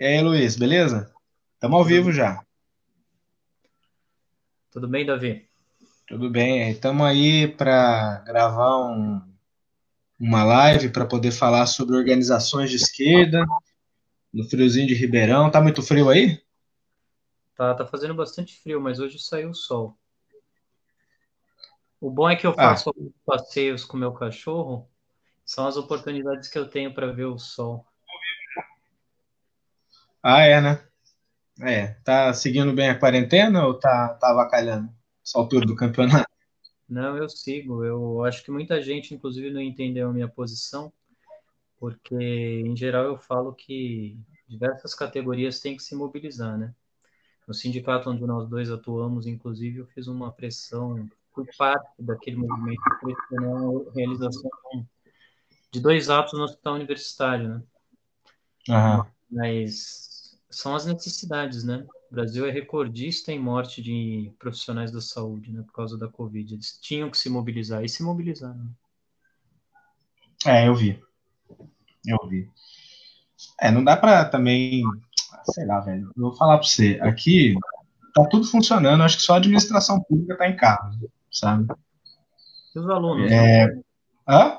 E aí, Luiz, beleza? Estamos ao vivo já. Tudo bem, Davi? Tudo bem. Estamos aí para gravar um, uma live para poder falar sobre organizações de esquerda no friozinho de Ribeirão. Tá muito frio aí? Tá, tá fazendo bastante frio, mas hoje saiu o sol. O bom é que eu ah. faço ah. passeios com meu cachorro, são as oportunidades que eu tenho para ver o sol. Ah, é, né? É, tá seguindo bem a quarentena ou tá, tá avacalhando essa altura do campeonato? Não, eu sigo. Eu acho que muita gente, inclusive, não entendeu a minha posição, porque, em geral, eu falo que diversas categorias têm que se mobilizar, né? No sindicato onde nós dois atuamos, inclusive, eu fiz uma pressão por parte daquele movimento pressionou a realização de dois atos no hospital universitário, né? Uhum. Mas são as necessidades, né? O Brasil é recordista em morte de profissionais da saúde, né? Por causa da Covid. Eles tinham que se mobilizar e se mobilizaram. É, eu vi. Eu vi. É, não dá para também, sei lá, velho. Eu vou falar para você. Aqui tá tudo funcionando. Acho que só a administração pública tá em casa, sabe? E os alunos? É... Né? Hã?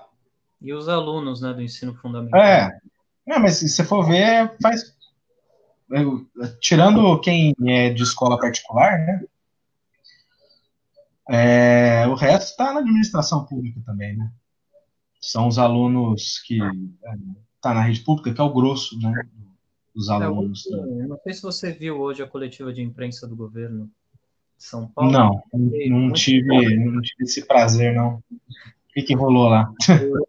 E os alunos, né, do ensino fundamental? É. É, mas se você for ver, faz eu, tirando quem é de escola particular, né? É, o resto está na administração pública também, né? São os alunos que tá na rede pública, que é o grosso, né? Dos é, alunos. É, eu não sei se você viu hoje a coletiva de imprensa do governo de São Paulo. Não, não tive, não tive esse prazer, não. O que, que rolou lá?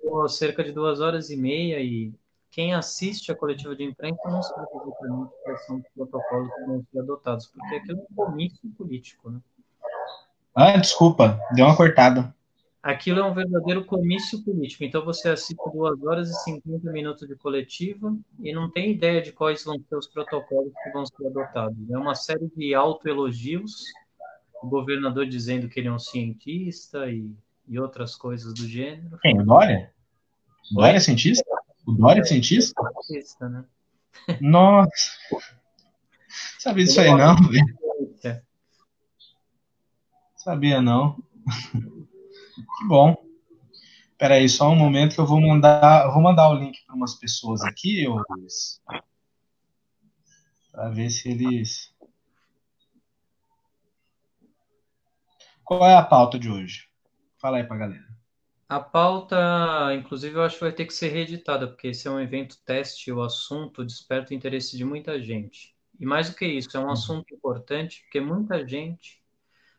Durou cerca de duas horas e meia e quem assiste a coletiva de imprensa não sabe exatamente quais são os protocolos que vão ser adotados, porque aquilo é um comício político, né? Ah, desculpa, deu uma cortada. Aquilo é um verdadeiro comício político. Então você assiste duas horas e 50 minutos de coletiva e não tem ideia de quais vão ser os protocolos que vão ser adotados. É uma série de autoelogios, o governador dizendo que ele é um cientista e, e outras coisas do gênero. Quem? Dória? Dória é cientista? O Dória é cientista? Cientista, né? Nossa. Sabia disso aí não, velho. Sabia não. Que bom. Espera aí, só um momento que eu vou mandar, eu vou mandar o link para umas pessoas aqui, Luiz. Para ver se eles Qual é a pauta de hoje? Fala aí para galera. A pauta, inclusive, eu acho que vai ter que ser reeditada, porque esse é um evento teste o assunto desperta o interesse de muita gente. E mais do que isso, é um uhum. assunto importante, porque muita gente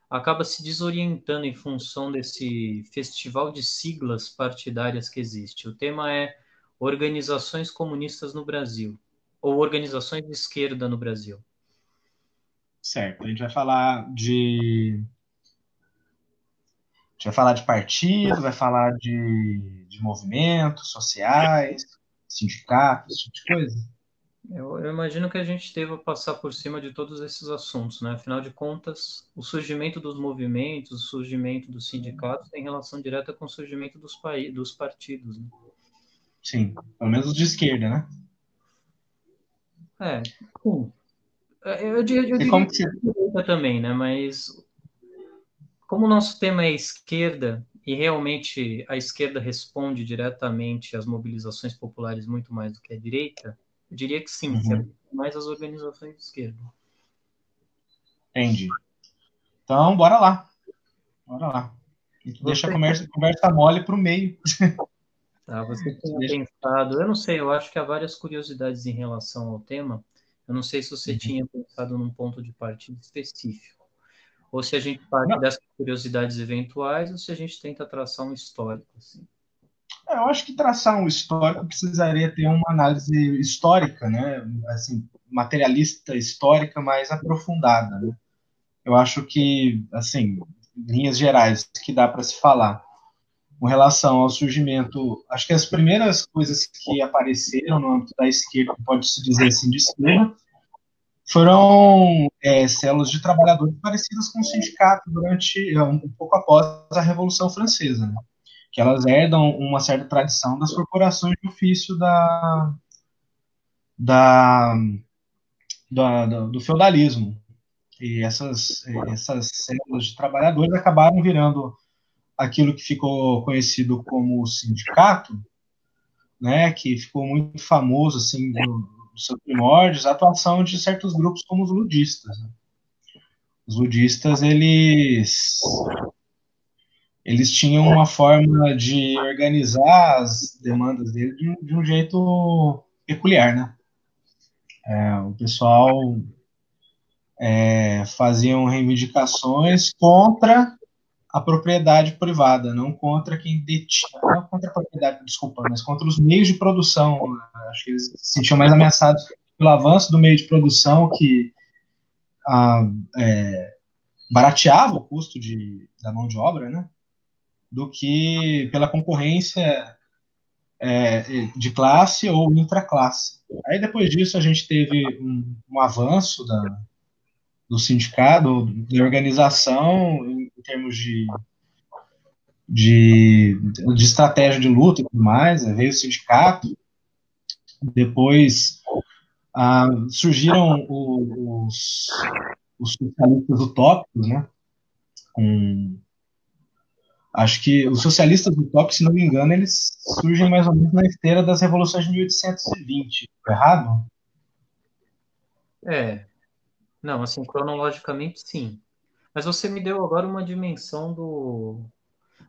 acaba se desorientando em função desse festival de siglas partidárias que existe. O tema é Organizações Comunistas no Brasil, ou Organizações de Esquerda no Brasil. Certo, a gente vai falar de gente vai falar de partido, vai falar de, de movimentos sociais, sindicatos, esse tipo de coisa. Eu, eu, imagino que a gente deva passar por cima de todos esses assuntos, né? Afinal de contas, o surgimento dos movimentos, o surgimento dos sindicatos tem relação direta com o surgimento dos, dos partidos. Né? Sim, pelo menos de esquerda, né? É, sim. Eu, eu, eu diria como que você... também, né? Mas como o nosso tema é esquerda, e realmente a esquerda responde diretamente às mobilizações populares muito mais do que a direita, eu diria que sim, uhum. é mais as organizações de esquerda. Entendi. Então, bora lá. Bora lá. Deixa a conversa, conversa mole para o meio. Tá, você tinha Deixa... pensado, eu não sei, eu acho que há várias curiosidades em relação ao tema. Eu não sei se você uhum. tinha pensado num ponto de partida específico ou se a gente parte Não. dessas curiosidades eventuais, ou se a gente tenta traçar um histórico. Assim. É, eu acho que traçar um histórico precisaria ter uma análise histórica, né? Assim, materialista histórica mais aprofundada. Né? Eu acho que, assim, linhas gerais que dá para se falar com relação ao surgimento, acho que as primeiras coisas que apareceram no âmbito da esquerda, pode-se dizer assim, de esquerda, foram é, células de trabalhadores parecidas com o sindicato durante é, um, pouco após a Revolução Francesa, né? que elas herdam uma certa tradição das corporações de ofício da, da do, do feudalismo. E essas, essas células de trabalhadores acabaram virando aquilo que ficou conhecido como sindicato, né, que ficou muito famoso assim nos seus primórdios, a atuação de certos grupos como os ludistas. Né? Os ludistas eles eles tinham uma forma de organizar as demandas dele de, de um jeito peculiar, né? É, o pessoal é, faziam reivindicações contra a propriedade privada, não contra quem detinha, contra a propriedade, desculpa, mas contra os meios de produção. Acho que eles se sentiam mais ameaçados pelo avanço do meio de produção que ah, é, barateava o custo de, da mão de obra, né? Do que pela concorrência é, de classe ou intraclasse. Aí depois disso a gente teve um, um avanço da, do sindicato, da organização, em, em termos de, de, de, estratégia de luta e tudo mais, né? veio o sindicato, depois ah, surgiram os, os socialistas utópicos, né? Com, acho que os socialistas utópicos, se não me engano, eles surgem mais ou menos na esteira das revoluções de 1820, errado? É, não, assim, cronologicamente sim. Mas você me deu agora uma dimensão do,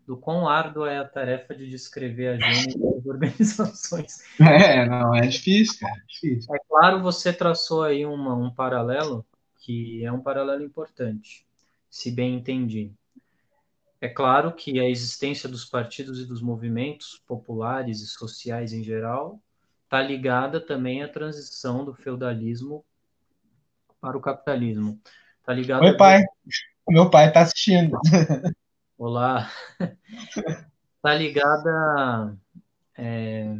do quão árdua é a tarefa de descrever a gênese das organizações. É, não, é difícil, cara, é difícil. É claro, você traçou aí uma, um paralelo, que é um paralelo importante, se bem entendi. É claro que a existência dos partidos e dos movimentos populares e sociais em geral está ligada também à transição do feudalismo para o capitalismo. Tá ligado? Oi, pai. Meu pai está assistindo. Olá. Tá ligada é,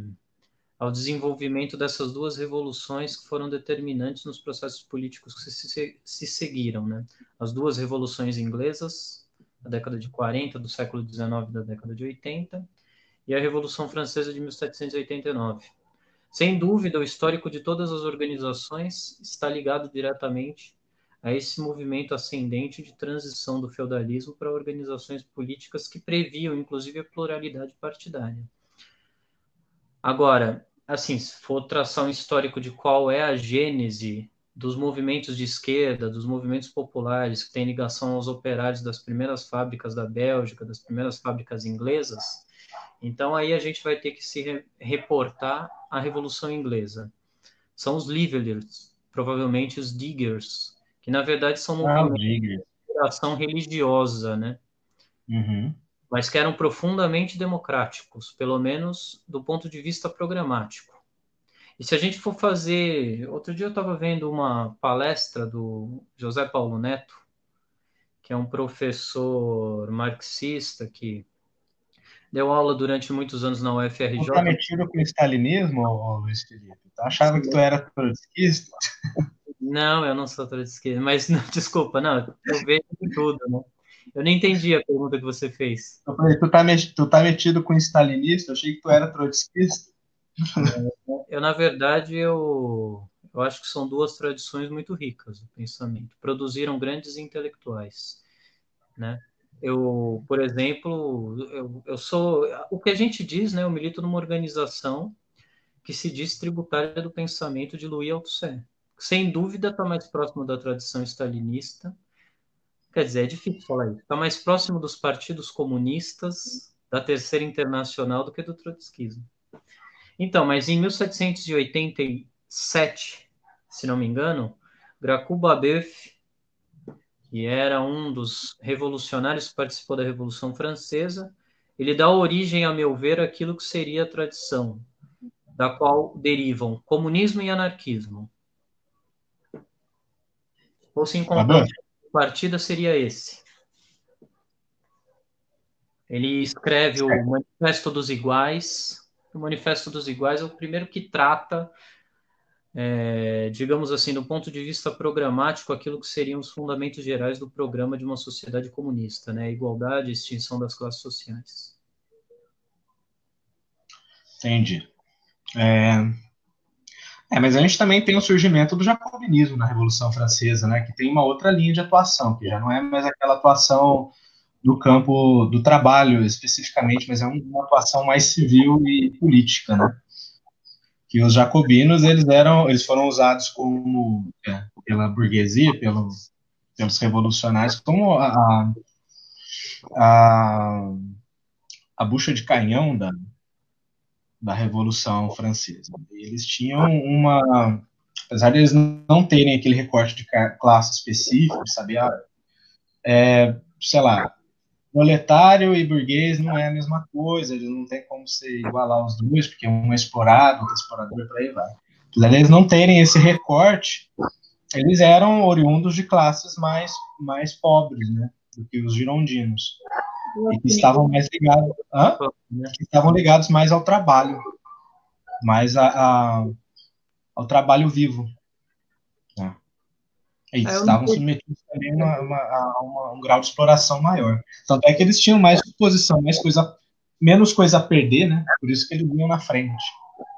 ao desenvolvimento dessas duas revoluções que foram determinantes nos processos políticos que se, se seguiram, né? As duas revoluções inglesas, da década de 40, do século 19 da década de 80, e a Revolução Francesa de 1789 sem dúvida, o histórico de todas as organizações está ligado diretamente a esse movimento ascendente de transição do feudalismo para organizações políticas que previam, inclusive, a pluralidade partidária. Agora, assim, se for traçar um histórico de qual é a gênese dos movimentos de esquerda, dos movimentos populares que têm ligação aos operários das primeiras fábricas da Bélgica, das primeiras fábricas inglesas, então aí a gente vai ter que se reportar à Revolução Inglesa. São os Levelers, provavelmente os Diggers, que na verdade são ah, movimentos de ação religiosa, né? Uhum. Mas que eram profundamente democráticos, pelo menos do ponto de vista programático. E se a gente for fazer. Outro dia eu estava vendo uma palestra do José Paulo Neto, que é um professor marxista que deu aula durante muitos anos na UFRJ. Tá metido com o stalinismo, Luiz Felipe? Tu achava que tu era trotskista? Não, eu não sou trotskista, mas não, desculpa, não, eu vejo tudo, né? Eu não entendi a pergunta que você fez. Eu falei, tu tá, metido, tu tá metido com stalinista? Eu achei que tu era trotskista. Eu, na verdade, eu, eu acho que são duas tradições muito ricas do pensamento. Produziram grandes intelectuais, né? Eu, por exemplo, eu, eu sou. O que a gente diz, né? Eu milito numa organização que se diz tributária do pensamento de Louis Althusser. Sem dúvida está mais próximo da tradição stalinista. Quer dizer, é difícil falar isso. Está mais próximo dos partidos comunistas da Terceira Internacional do que do trotskismo. Então, mas em 1787, se não me engano, Gracu Babeuf que era um dos revolucionários que participou da Revolução Francesa, ele dá origem, a meu ver, àquilo que seria a tradição, da qual derivam comunismo e anarquismo. Ou se encontrar partida seria esse. Ele escreve o Manifesto dos Iguais. O Manifesto dos Iguais é o primeiro que trata é, digamos assim, do ponto de vista programático, aquilo que seriam os fundamentos gerais do programa de uma sociedade comunista, né? Igualdade, extinção das classes sociais. Entendi. É, É, mas a gente também tem o surgimento do jacobinismo na Revolução Francesa, né, que tem uma outra linha de atuação, que já não é mais aquela atuação no campo do trabalho especificamente, mas é uma atuação mais civil e política, né? Que os jacobinos eles eram, eles foram usados como é, pela burguesia, pelo, pelos revolucionários, como a, a, a bucha de canhão da, da Revolução Francesa. Eles tinham uma. Apesar de eles não terem aquele recorte de classe específico, sabe? Ah, é, sei lá, proletário e burguês não é a mesma coisa, eles não tem como se igualar os dois, porque um é explorado, outro é explorador, por aí vai. Apesar de eles não terem esse recorte, eles eram oriundos de classes mais, mais pobres, né? Do que os girondinos e que estavam mais ligados, hã? que estavam ligados mais ao trabalho, mais a, a ao trabalho vivo. Né? Eles é, estavam submetidos também a, uma, a uma, um grau de exploração maior. Tanto é que eles tinham mais disposição, mais coisa, menos coisa a perder, né? Por isso que eles vinham na frente.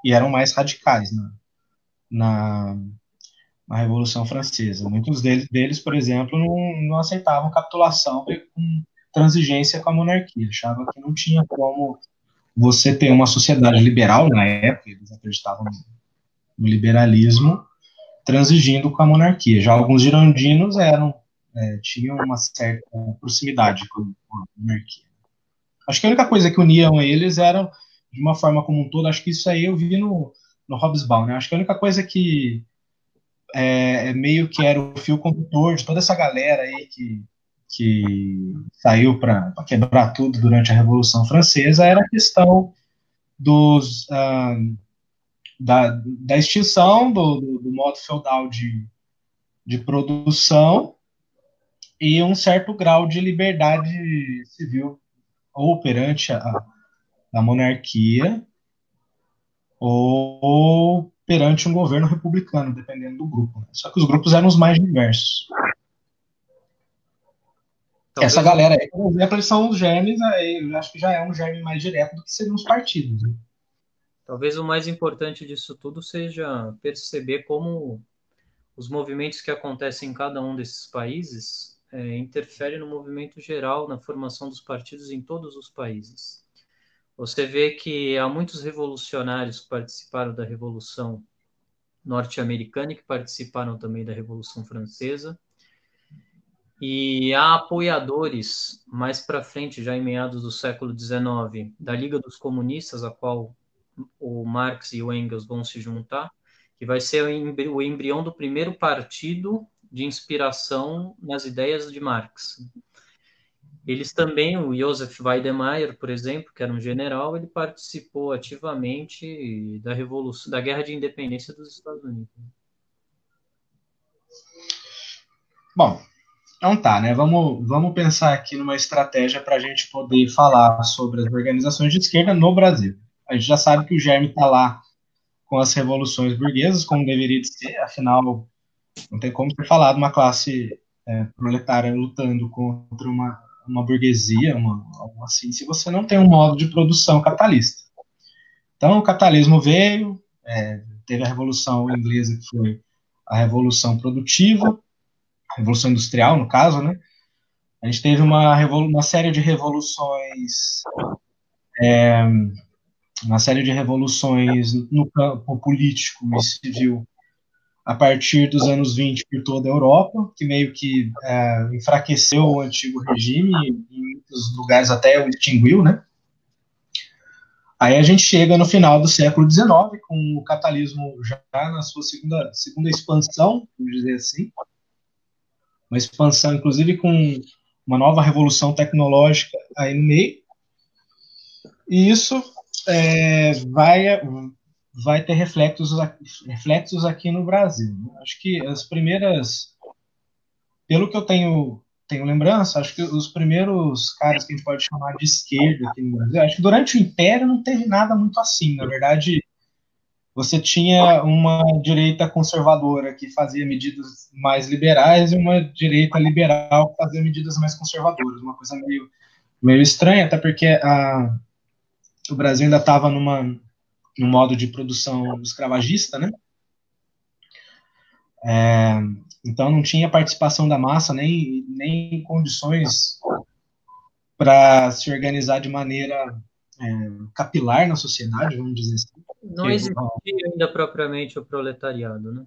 E eram mais radicais na, na, na Revolução Francesa. Muitos deles, deles por exemplo, não, não aceitavam capitulação com transigência com a monarquia. Achava que não tinha como você ter uma sociedade liberal na época, eles acreditavam no liberalismo, transigindo com a monarquia. Já alguns girondinos eram é, tinham uma certa proximidade com a monarquia. Acho que a única coisa que uniam eles era, de uma forma como um todo, acho que isso aí eu vi no, no Hobsbawm, né? Acho que a única coisa que é, é meio que era o fio condutor de toda essa galera aí que que saiu para quebrar tudo durante a Revolução Francesa era a questão dos, uh, da, da extinção do, do, do, modo feudal de, de produção e um certo grau de liberdade civil ou perante a, a monarquia ou perante um governo republicano, dependendo do grupo. Só que os grupos eram os mais diversos. Talvez Essa galera aí, por exemplo, eles são os germes, eu acho que já é um germe mais direto do que seriam os partidos. Né? Talvez o mais importante disso tudo seja perceber como os movimentos que acontecem em cada um desses países é, interferem no movimento geral, na formação dos partidos em todos os países. Você vê que há muitos revolucionários que participaram da Revolução norte-americana e que participaram também da Revolução Francesa e há apoiadores mais para frente, já em meados do século XIX, da Liga dos Comunistas, a qual o Marx e o Engels vão se juntar, que vai ser o embrião do primeiro partido de inspiração nas ideias de Marx. Eles também, o Joseph Weidemeyer, por exemplo, que era um general, ele participou ativamente da revolução, da guerra de independência dos Estados Unidos. Bom, então tá, né? Vamos, vamos pensar aqui numa estratégia para a gente poder falar sobre as organizações de esquerda no Brasil. A gente já sabe que o Germe está lá com as revoluções burguesas, como deveria de ser, afinal, não tem como ter falado uma classe é, proletária lutando contra uma, uma burguesia, uma, assim, se você não tem um modo de produção capitalista. Então, o capitalismo veio, é, teve a Revolução Inglesa, que foi a Revolução Produtiva, Revolução Industrial, no caso, né? A gente teve uma, uma série de revoluções, é, uma série de revoluções no campo político e civil a partir dos anos 20 por toda a Europa, que meio que é, enfraqueceu o antigo regime em muitos lugares até o extinguiu, né? Aí a gente chega no final do século XIX, com o capitalismo já na sua segunda, segunda expansão, vamos dizer assim, uma expansão, inclusive com uma nova revolução tecnológica aí no meio. E isso é, vai, vai ter reflexos, reflexos aqui no Brasil. Acho que as primeiras, pelo que eu tenho, tenho lembrança, acho que os primeiros caras que a gente pode chamar de esquerda aqui no Brasil, acho que durante o Império não teve nada muito assim. Na verdade, você tinha uma direita conservadora que fazia medidas mais liberais e uma direita liberal que fazia medidas mais conservadoras, uma coisa meio, meio estranha, até porque a, o Brasil ainda estava numa num modo de produção escravagista, né? É, então não tinha participação da massa nem, nem condições para se organizar de maneira é, capilar na sociedade, vamos dizer assim. Não existia ainda propriamente o proletariado, né?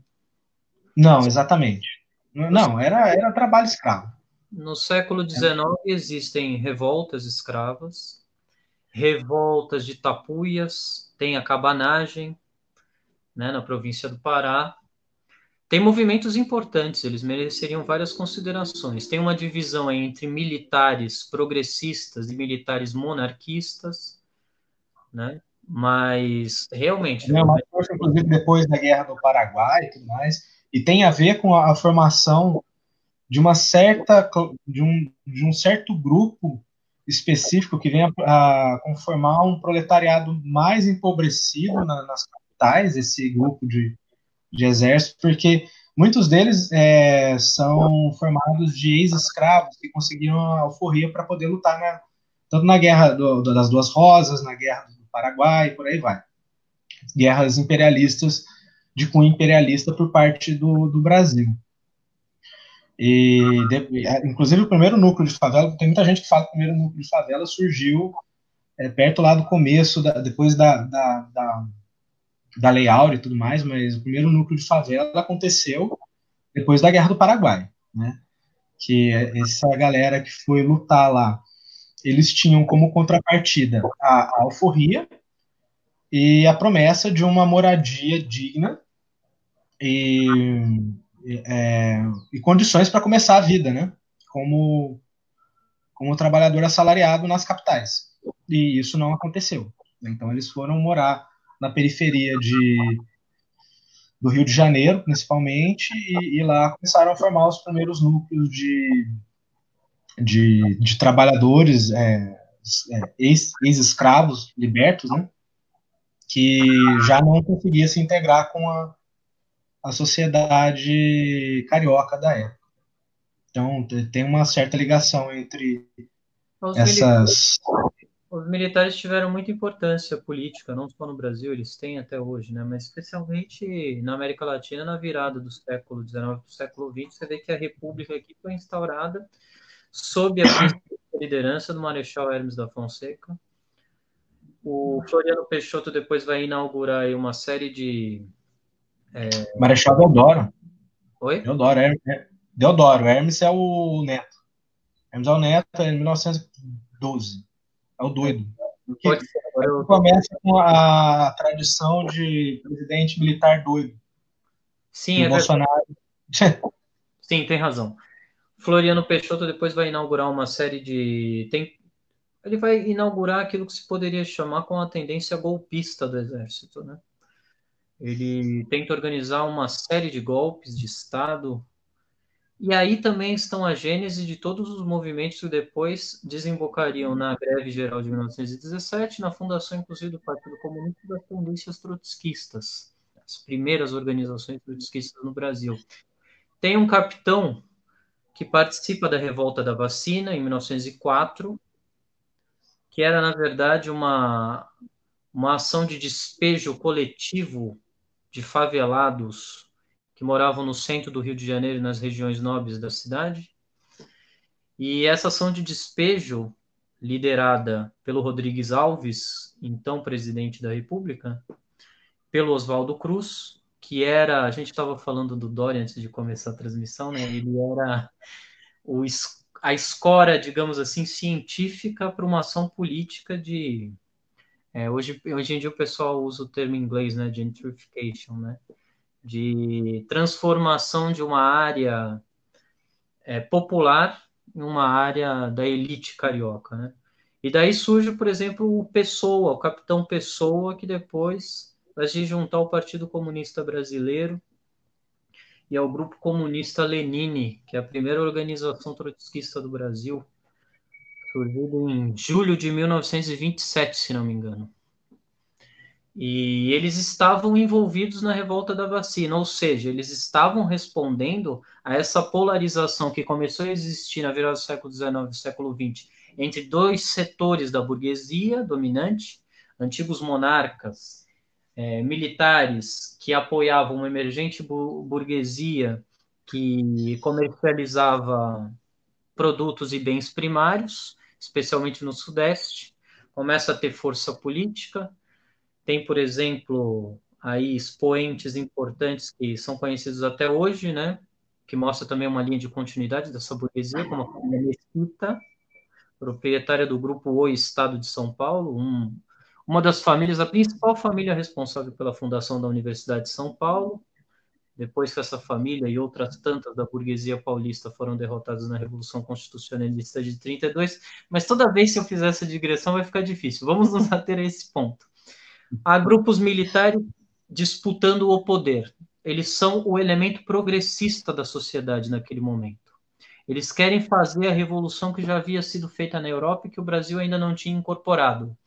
Não, exatamente. Não, era, era trabalho escravo. No século XIX existem revoltas escravas, revoltas de tapuias, tem a cabanagem, né, na província do Pará. Tem movimentos importantes, eles mereceriam várias considerações. Tem uma divisão entre militares progressistas e militares monarquistas, né? Mas realmente. É uma força, inclusive, depois da Guerra do Paraguai e tudo mais, e tem a ver com a, a formação de uma certa de um, de um certo grupo específico que vem a, a conformar um proletariado mais empobrecido na, nas capitais, esse grupo de, de exército, porque muitos deles é, são formados de ex-escravos que conseguiram a alforria para poder lutar na, tanto na Guerra do, do, das Duas Rosas, na Guerra do Paraguai, por aí vai. Guerras imperialistas, de cunho imperialista por parte do, do Brasil. E, de, inclusive, o primeiro núcleo de favela, tem muita gente que fala que o primeiro núcleo de favela surgiu é, perto lá do começo, da, depois da, da, da, da Lei Áurea e tudo mais, mas o primeiro núcleo de favela aconteceu depois da Guerra do Paraguai, né? Que essa galera que foi lutar lá eles tinham como contrapartida a, alforria e a promessa de uma moradia digna e, é, e condições para começar a vida, né? Como, como trabalhador assalariado nas capitais. E isso não aconteceu. Então eles foram morar na periferia de, do Rio de Janeiro, principalmente, e, e lá começaram a formar os primeiros núcleos de, de, de trabalhadores é, é, ex-escravos libertos, né, que já não conseguia se integrar com a, a sociedade carioca da época. Então, tem uma certa ligação entre os essas. Militares, os militares tiveram muita importância política, não só no Brasil, eles têm até hoje, né? mas especialmente na América Latina, na virada do século XIX para o século XX, você vê que a República aqui foi instaurada sob a liderança do Marechal Hermes da Fonseca. O Floriano Peixoto depois vai inaugurar uma série de. É... Marechal Deodoro. Oi? Deodoro, é, Deodoro. Hermes é o neto. Hermes é o neto, é em 1912. É o doido. Pode ser. Eu... Começa com a tradição de presidente militar doido. Sim, é Bolsonaro. Sim, tem razão. Floriano Peixoto depois vai inaugurar uma série de. Tem... Ele vai inaugurar aquilo que se poderia chamar com a tendência golpista do Exército. Né? Ele tenta organizar uma série de golpes de Estado. E aí também estão a gênese de todos os movimentos que depois desembocariam na greve geral de 1917, na fundação, inclusive, do Partido Comunista das tendências trotskistas, as primeiras organizações trotskistas no Brasil. Tem um capitão que participa da revolta da vacina em 1904, que era, na verdade, uma, uma ação de despejo coletivo de favelados que moravam no centro do Rio de Janeiro e nas regiões nobres da cidade. E essa ação de despejo, liderada pelo Rodrigues Alves, então presidente da República, pelo Oswaldo Cruz, que era, a gente estava falando do Dória antes de começar a transmissão, né? Ele era o, a escora, digamos assim, científica para uma ação política de é, hoje, hoje em dia o pessoal usa o termo em inglês, né, gentrification, né, de transformação de uma área é, popular em uma área da elite carioca, né. E daí surge, por exemplo, o Pessoa, o Capitão Pessoa, que depois vai se juntar ao Partido Comunista Brasileiro e ao Grupo Comunista Lenine, que é a primeira organização trotskista do Brasil, surgido em julho de 1927, se não me engano. E eles estavam envolvidos na revolta da vacina, ou seja, eles estavam respondendo a essa polarização que começou a existir na virada do século XIX e século XX entre dois setores da burguesia dominante, antigos monarcas é, militares que apoiavam uma emergente burguesia que comercializava produtos e bens primários, especialmente no Sudeste, começa a ter força política. Tem, por exemplo, aí expoentes importantes que são conhecidos até hoje, né? Que mostra também uma linha de continuidade dessa burguesia, como a família Mesquita, proprietária do grupo O Estado de São Paulo, um, uma das famílias, a principal família responsável pela fundação da Universidade de São Paulo, depois que essa família e outras tantas da burguesia paulista foram derrotadas na Revolução Constitucionalista de 32, mas toda vez que eu fizer essa digressão vai ficar difícil. Vamos nos ater a esse ponto. Há grupos militares disputando o poder. Eles são o elemento progressista da sociedade naquele momento. Eles querem fazer a revolução que já havia sido feita na Europa e que o Brasil ainda não tinha incorporado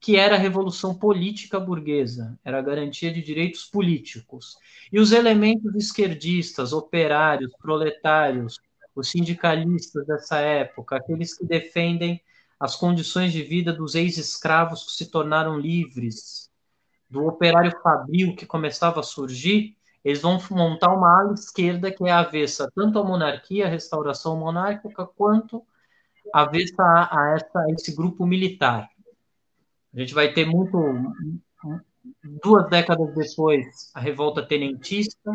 que era a revolução política burguesa, era a garantia de direitos políticos. E os elementos esquerdistas, operários, proletários, os sindicalistas dessa época, aqueles que defendem as condições de vida dos ex-escravos que se tornaram livres, do operário fabril que começava a surgir, eles vão montar uma ala esquerda que é avessa tanto à monarquia, à restauração monárquica, quanto avessa a, a, essa, a esse grupo militar. A gente vai ter muito. Duas décadas depois, a revolta tenentista.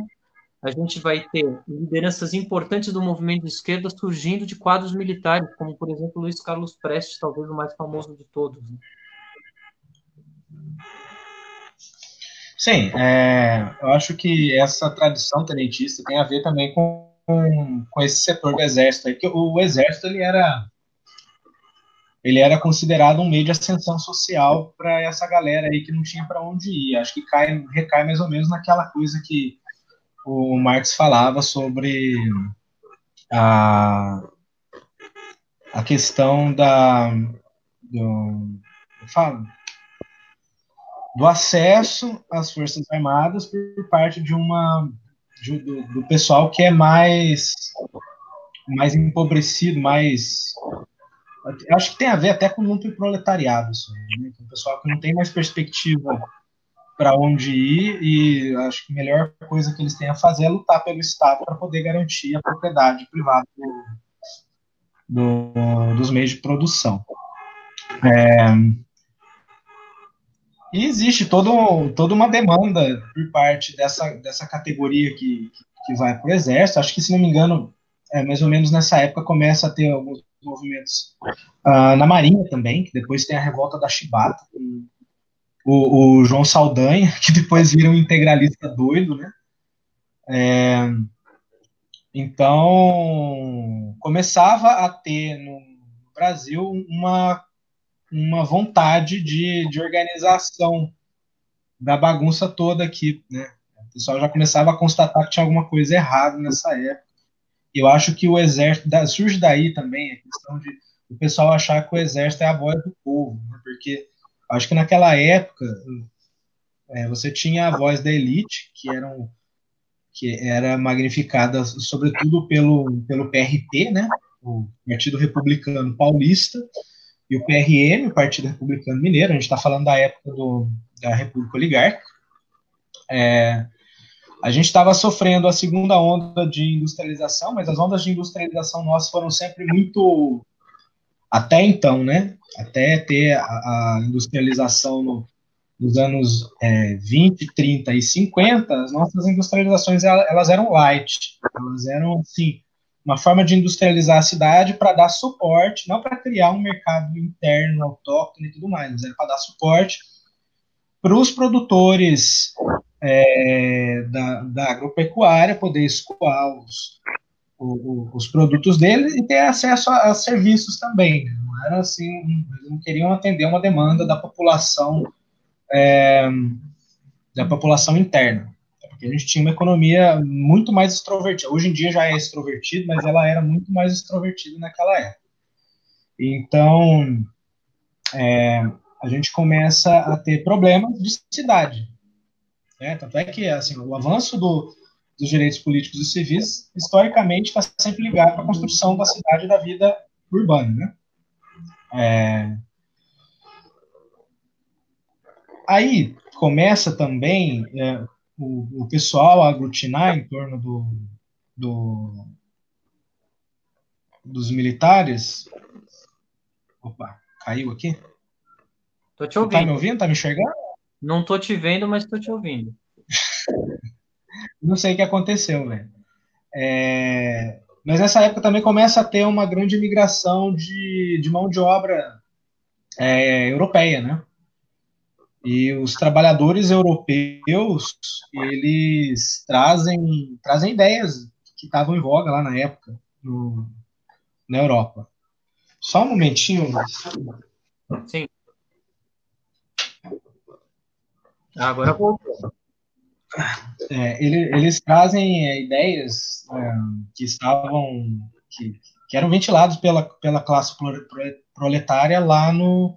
A gente vai ter lideranças importantes do movimento de esquerda surgindo de quadros militares, como, por exemplo, Luiz Carlos Prestes, talvez o mais famoso de todos. Né? Sim, é, eu acho que essa tradição tenentista tem a ver também com, com, com esse setor do exército. Aí, que o, o exército ele era ele era considerado um meio de ascensão social para essa galera aí que não tinha para onde ir. Acho que cai, recai mais ou menos naquela coisa que o Marx falava sobre a, a questão da do, do acesso às forças armadas por parte de uma de, do, do pessoal que é mais mais empobrecido, mais acho que tem a ver até com o núcleo proletariado, isso aí, né? o pessoal que não tem mais perspectiva para onde ir e acho que a melhor coisa que eles têm a fazer é lutar pelo Estado para poder garantir a propriedade privada do, do, dos meios de produção. É, e existe todo, toda uma demanda por parte dessa, dessa categoria que, que vai para o Exército. Acho que, se não me engano, é, mais ou menos nessa época começa a ter alguns movimentos uh, na Marinha também, que depois tem a revolta da Chibata, o, o, João Saldanha, que depois vira um integralista doido, né? É, então, começava a ter no Brasil uma, uma vontade de, de organização da bagunça toda aqui, né? O pessoal já começava a constatar que tinha alguma coisa errada nessa época. Eu acho que o exército da, surge daí também a questão de o pessoal achar que o exército é a voz do povo, né? porque acho que naquela época é, você tinha a voz da elite que eram que era magnificada sobretudo pelo pelo PRP, né? O Partido Republicano Paulista e o PRM, o Partido Republicano Mineiro. A gente está falando da época do, da República Oligárquica. É, a gente estava sofrendo a segunda onda de industrialização, mas as ondas de industrialização nossas foram sempre muito. Até então, né? Até ter a, a industrialização no, nos anos é, 20, 30 e 50, as nossas industrializações elas eram light, elas eram assim uma forma de industrializar a cidade para dar suporte, não para criar um mercado interno autóctone e tudo mais, mas era para dar suporte para os produtores é, da, da agropecuária poder escoar os, os, os, produtos dele e ter acesso a, a serviços também. Né? Não era assim, eles não queriam atender uma demanda da população é, da população interna. Porque a gente tinha uma economia muito mais extrovertida. Hoje em dia já é extrovertida, mas ela era muito mais extrovertida naquela época. Então, é, a gente começa a ter problemas de cidade. Né? Tanto é que assim, o avanço do, dos direitos políticos e civis, historicamente, está sempre ligado à construção da cidade e da vida urbana. Né? É... Aí começa também é, o, o, pessoal a aglutinar em torno do, do dos militares. Opa, caiu aqui? Tô te ouvindo. Tá me ouvindo? Tá me enxergando? Não tô te vendo, mas tô te ouvindo. Não sei o que aconteceu, velho. É... Mas nessa época também começa a ter uma grande imigração de, de mão de obra é, europeia, né? E os trabalhadores europeus, eles trazem, trazem ideias que estavam em voga lá na época, no, na Europa. Só um momentinho. Sim. Agora voltou. É, ele, eles trazem é, ideias é, que estavam que, que, eram ventilados pela, pela classe proletária lá no,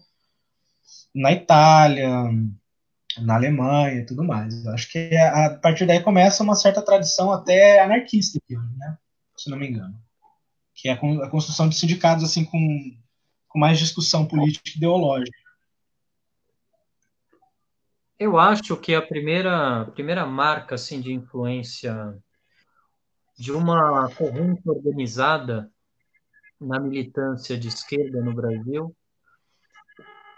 na Itália, na Alemanha e tudo mais. acho que a, a, partir daí começa uma certa tradição até anarquista, né? se não me engano, que é a, a construção de sindicatos assim com, com mais discussão política e ideológica. Eu acho que a primeira, primeira marca assim, de influência de uma corrente organizada na militância de esquerda no Brasil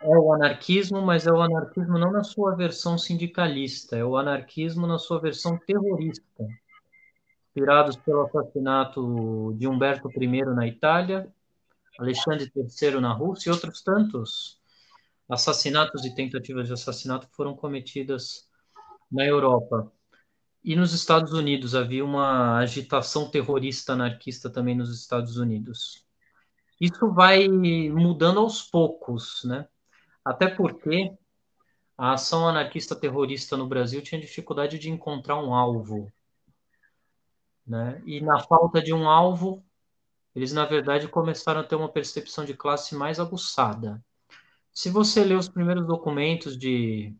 é o anarquismo, mas é o anarquismo não na sua versão sindicalista, é o anarquismo na sua versão terrorista, inspirados pelo assassinato de Humberto I na Itália, Alexandre III na Rússia e outros tantos assassinatos e tentativas de assassinato foram cometidas na Europa. E nos Estados Unidos havia uma agitação terrorista anarquista também nos Estados Unidos. Isso vai mudando aos poucos, né? Até porque a ação anarquista terrorista no Brasil tinha dificuldade de encontrar um alvo. Né? E na falta de um alvo, eles, na verdade, começaram a ter uma percepção de classe mais aguçada. Se você ler os primeiros documentos de,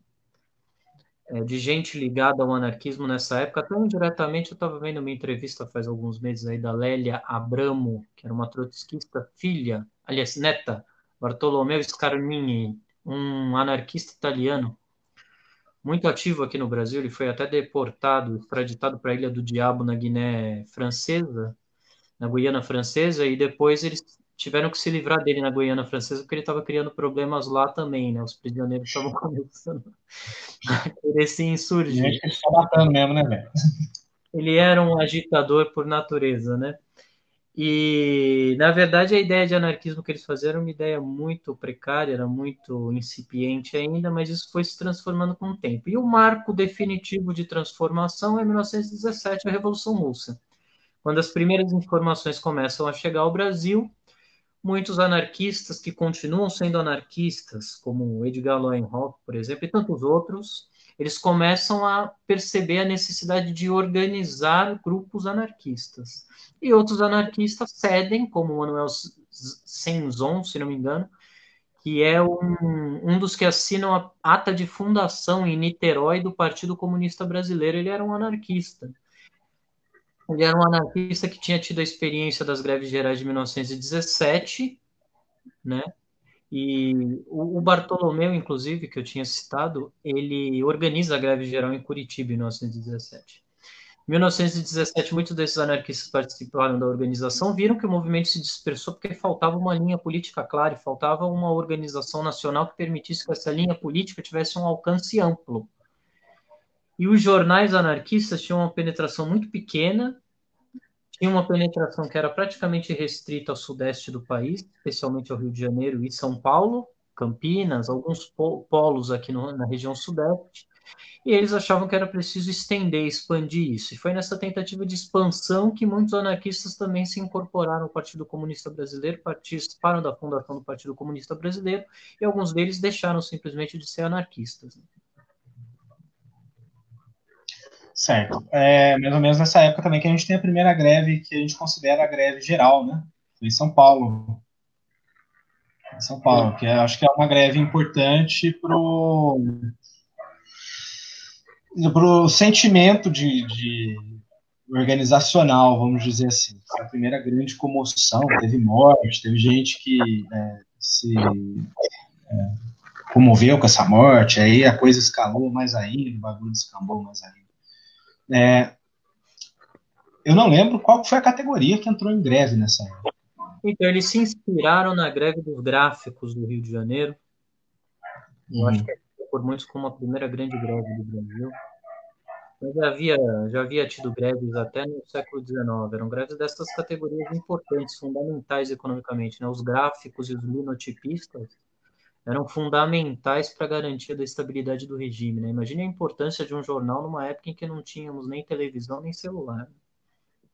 é, de gente ligada ao anarquismo nessa época, até indiretamente eu estava vendo uma entrevista faz alguns meses aí da Lélia Abramo, que era uma trotskista filha, aliás, neta, Bartolomeu Scarmini, um anarquista italiano muito ativo aqui no Brasil. Ele foi até deportado, extraditado para a Ilha do Diabo, na Guiné Francesa, na Guiana Francesa, e depois eles tiveram que se livrar dele na Guiana Francesa porque ele estava criando problemas lá também, né? Os prisioneiros estavam começando a querer se insurgir. Ele está matando mesmo, né, velho? Ele era um agitador por natureza, né? E, na verdade, a ideia de anarquismo que eles faziam era uma ideia muito precária, era muito incipiente ainda, mas isso foi se transformando com o tempo. E o marco definitivo de transformação é 1917, a Revolução Russa. Quando as primeiras informações começam a chegar ao Brasil, muitos anarquistas que continuam sendo anarquistas, como Edgar Lowenhoff, por exemplo, e tantos outros, eles começam a perceber a necessidade de organizar grupos anarquistas e outros anarquistas cedem, como Manuel Senzon, se não me engano, que é um, um dos que assinam a ata de fundação em Niterói do Partido Comunista Brasileiro. Ele era um anarquista. Ele era um anarquista que tinha tido a experiência das greves gerais de 1917, né? E o, Bartolomeu, inclusive, que eu tinha citado, ele organiza a greve geral em Curitiba em 1917. 1917, muitos desses anarquistas participaram da organização, viram que o movimento se dispersou porque faltava uma linha política clara e faltava uma organização nacional que permitisse que essa linha política tivesse um alcance amplo. E os jornais anarquistas tinham uma penetração muito pequena, tinham uma penetração que era praticamente restrita ao sudeste do país, especialmente ao Rio de Janeiro e São Paulo, Campinas, alguns polos aqui no, na região sudeste, e eles achavam que era preciso estender, expandir isso. E foi nessa tentativa de expansão que muitos anarquistas também se incorporaram ao Partido Comunista Brasileiro, participaram da fundação do Partido Comunista Brasileiro, e alguns deles deixaram simplesmente de ser anarquistas. Certo. É mais ou menos nessa época também que a gente tem a primeira greve que a gente considera a greve geral, né? Em São Paulo. Em São Paulo, que é, acho que é uma greve importante para para o sentimento de, de, organizacional, vamos dizer assim. Foi a primeira grande comoção, teve morte, teve gente que é, se é, comoveu com essa morte, aí a coisa escalou mais ainda, o bagulho descambou mais ainda. É, eu não lembro qual foi a categoria que entrou em greve nessa época. Então, eles se inspiraram na greve dos gráficos do Rio de Janeiro. Eu uhum. acho que é por muitos como a primeira grande greve do Brasil. Mas já havia, já havia tido greves até no século XIX. Eram greves dessas categorias importantes, fundamentais economicamente. Né? Os gráficos e os linotipistas eram fundamentais para a garantia da estabilidade do regime. Né? Imagine a importância de um jornal numa época em que não tínhamos nem televisão nem celular.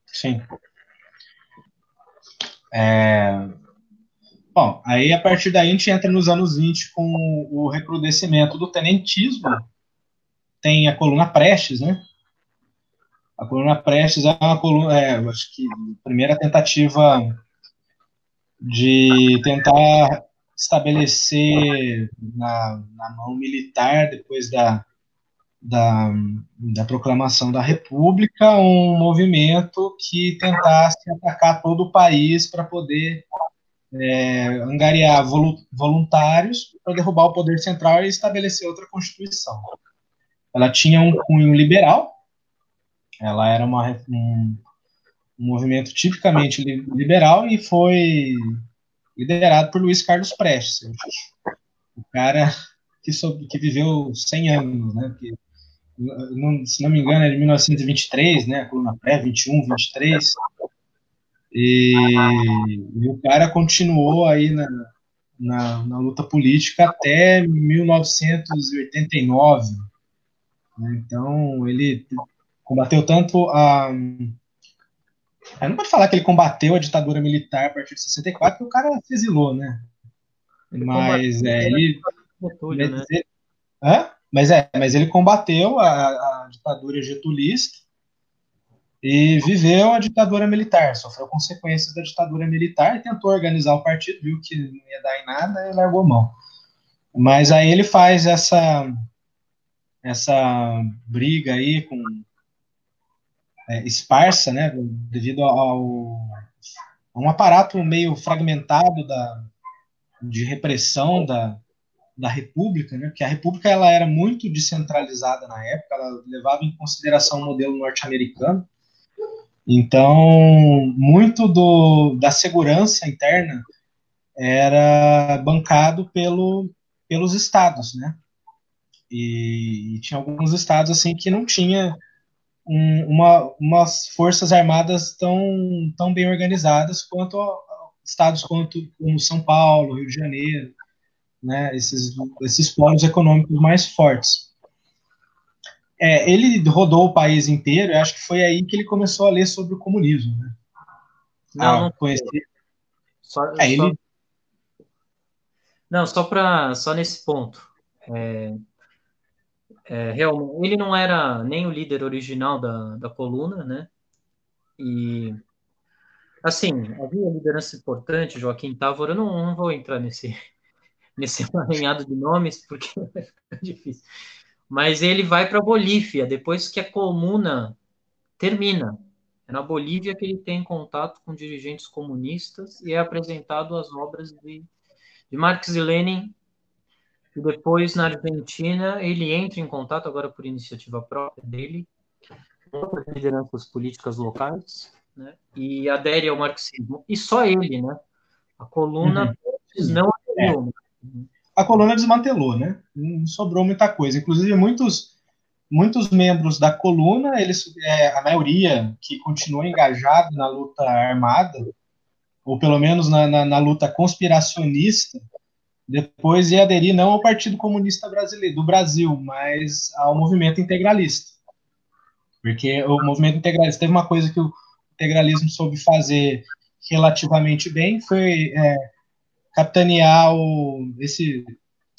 Sim. É... Bom, aí a partir daí a gente entra nos anos 20 com o recrudescimento do tenentismo. Tem a coluna Prestes, né? A coluna Prestes é uma coluna, é, acho que primeira tentativa de tentar estabelecer na, na mão militar, depois da, da, da proclamação da República, um movimento que tentasse atacar todo o país para poder é, angariar voluntários para derrubar o poder central e estabelecer outra constituição. Ela tinha um cunho liberal, ela era uma, um, um movimento tipicamente liberal e foi liderado por Luiz Carlos Prestes, o cara que, soube, que viveu 100 anos, né? Que, se não me engano, é de 1923, né? A coluna pré, 21, 23. E, e o cara continuou aí na, na, na, luta política até 1989. Né? Então, ele combateu tanto a. Eu não pode falar que ele combateu a ditadura militar a partir de 64, porque o cara se exilou, né? Ele mas é, ele. Tudo, né? Hã? Mas é, mas ele combateu a, a ditadura getulista e viveu a ditadura militar, sofreu consequências da ditadura militar e tentou organizar o partido, viu que não ia dar em nada e largou mão. Mas aí ele faz essa essa briga aí com é, esparsa, né, devido ao a um aparato meio fragmentado da, de repressão da, da República, né, porque a República ela era muito descentralizada na época, ela levava em consideração o modelo norte-americano, então, muito do, da segurança interna era bancado pelo, pelos estados, né? E, e tinha alguns estados assim que não tinha um, uma, umas forças armadas tão, tão bem organizadas quanto estados quanto como São Paulo, Rio de Janeiro, né? Esses esses polos econômicos mais fortes. É, ele rodou o país inteiro, eu acho que foi aí que ele começou a ler sobre o comunismo, né? Não, ah, não conheci. Só, é, só... Ele... Não, só para só nesse ponto. É, é, realmente, ele não era nem o líder original da, da coluna, né? E assim, havia liderança importante, Joaquim Távora, eu não, não vou entrar nesse nesse arranhado de nomes porque é difícil mas ele vai para a Bolívia depois que a comuna termina. É na Bolívia que ele tem contato com dirigentes comunistas e é apresentado as obras de, de Marx e Lenin. E depois, na Argentina, ele entra em contato, agora por iniciativa própria dele, com outras lideranças políticas locais, né? e adere ao marxismo. E só ele, né? A coluna uhum. não aderiu. É a coluna desmantelou, né? Não sobrou muita coisa. Inclusive, muitos, muitos membros da coluna, eles, é, a maioria que continua engajado na luta armada, ou pelo menos na, na, na, luta conspiracionista, depois ia aderir não ao Partido Comunista Brasileiro, do Brasil, mas ao movimento integralista. Porque o movimento integralista teve uma coisa que o integralismo soube fazer relativamente bem, foi é, capitanear o, esse,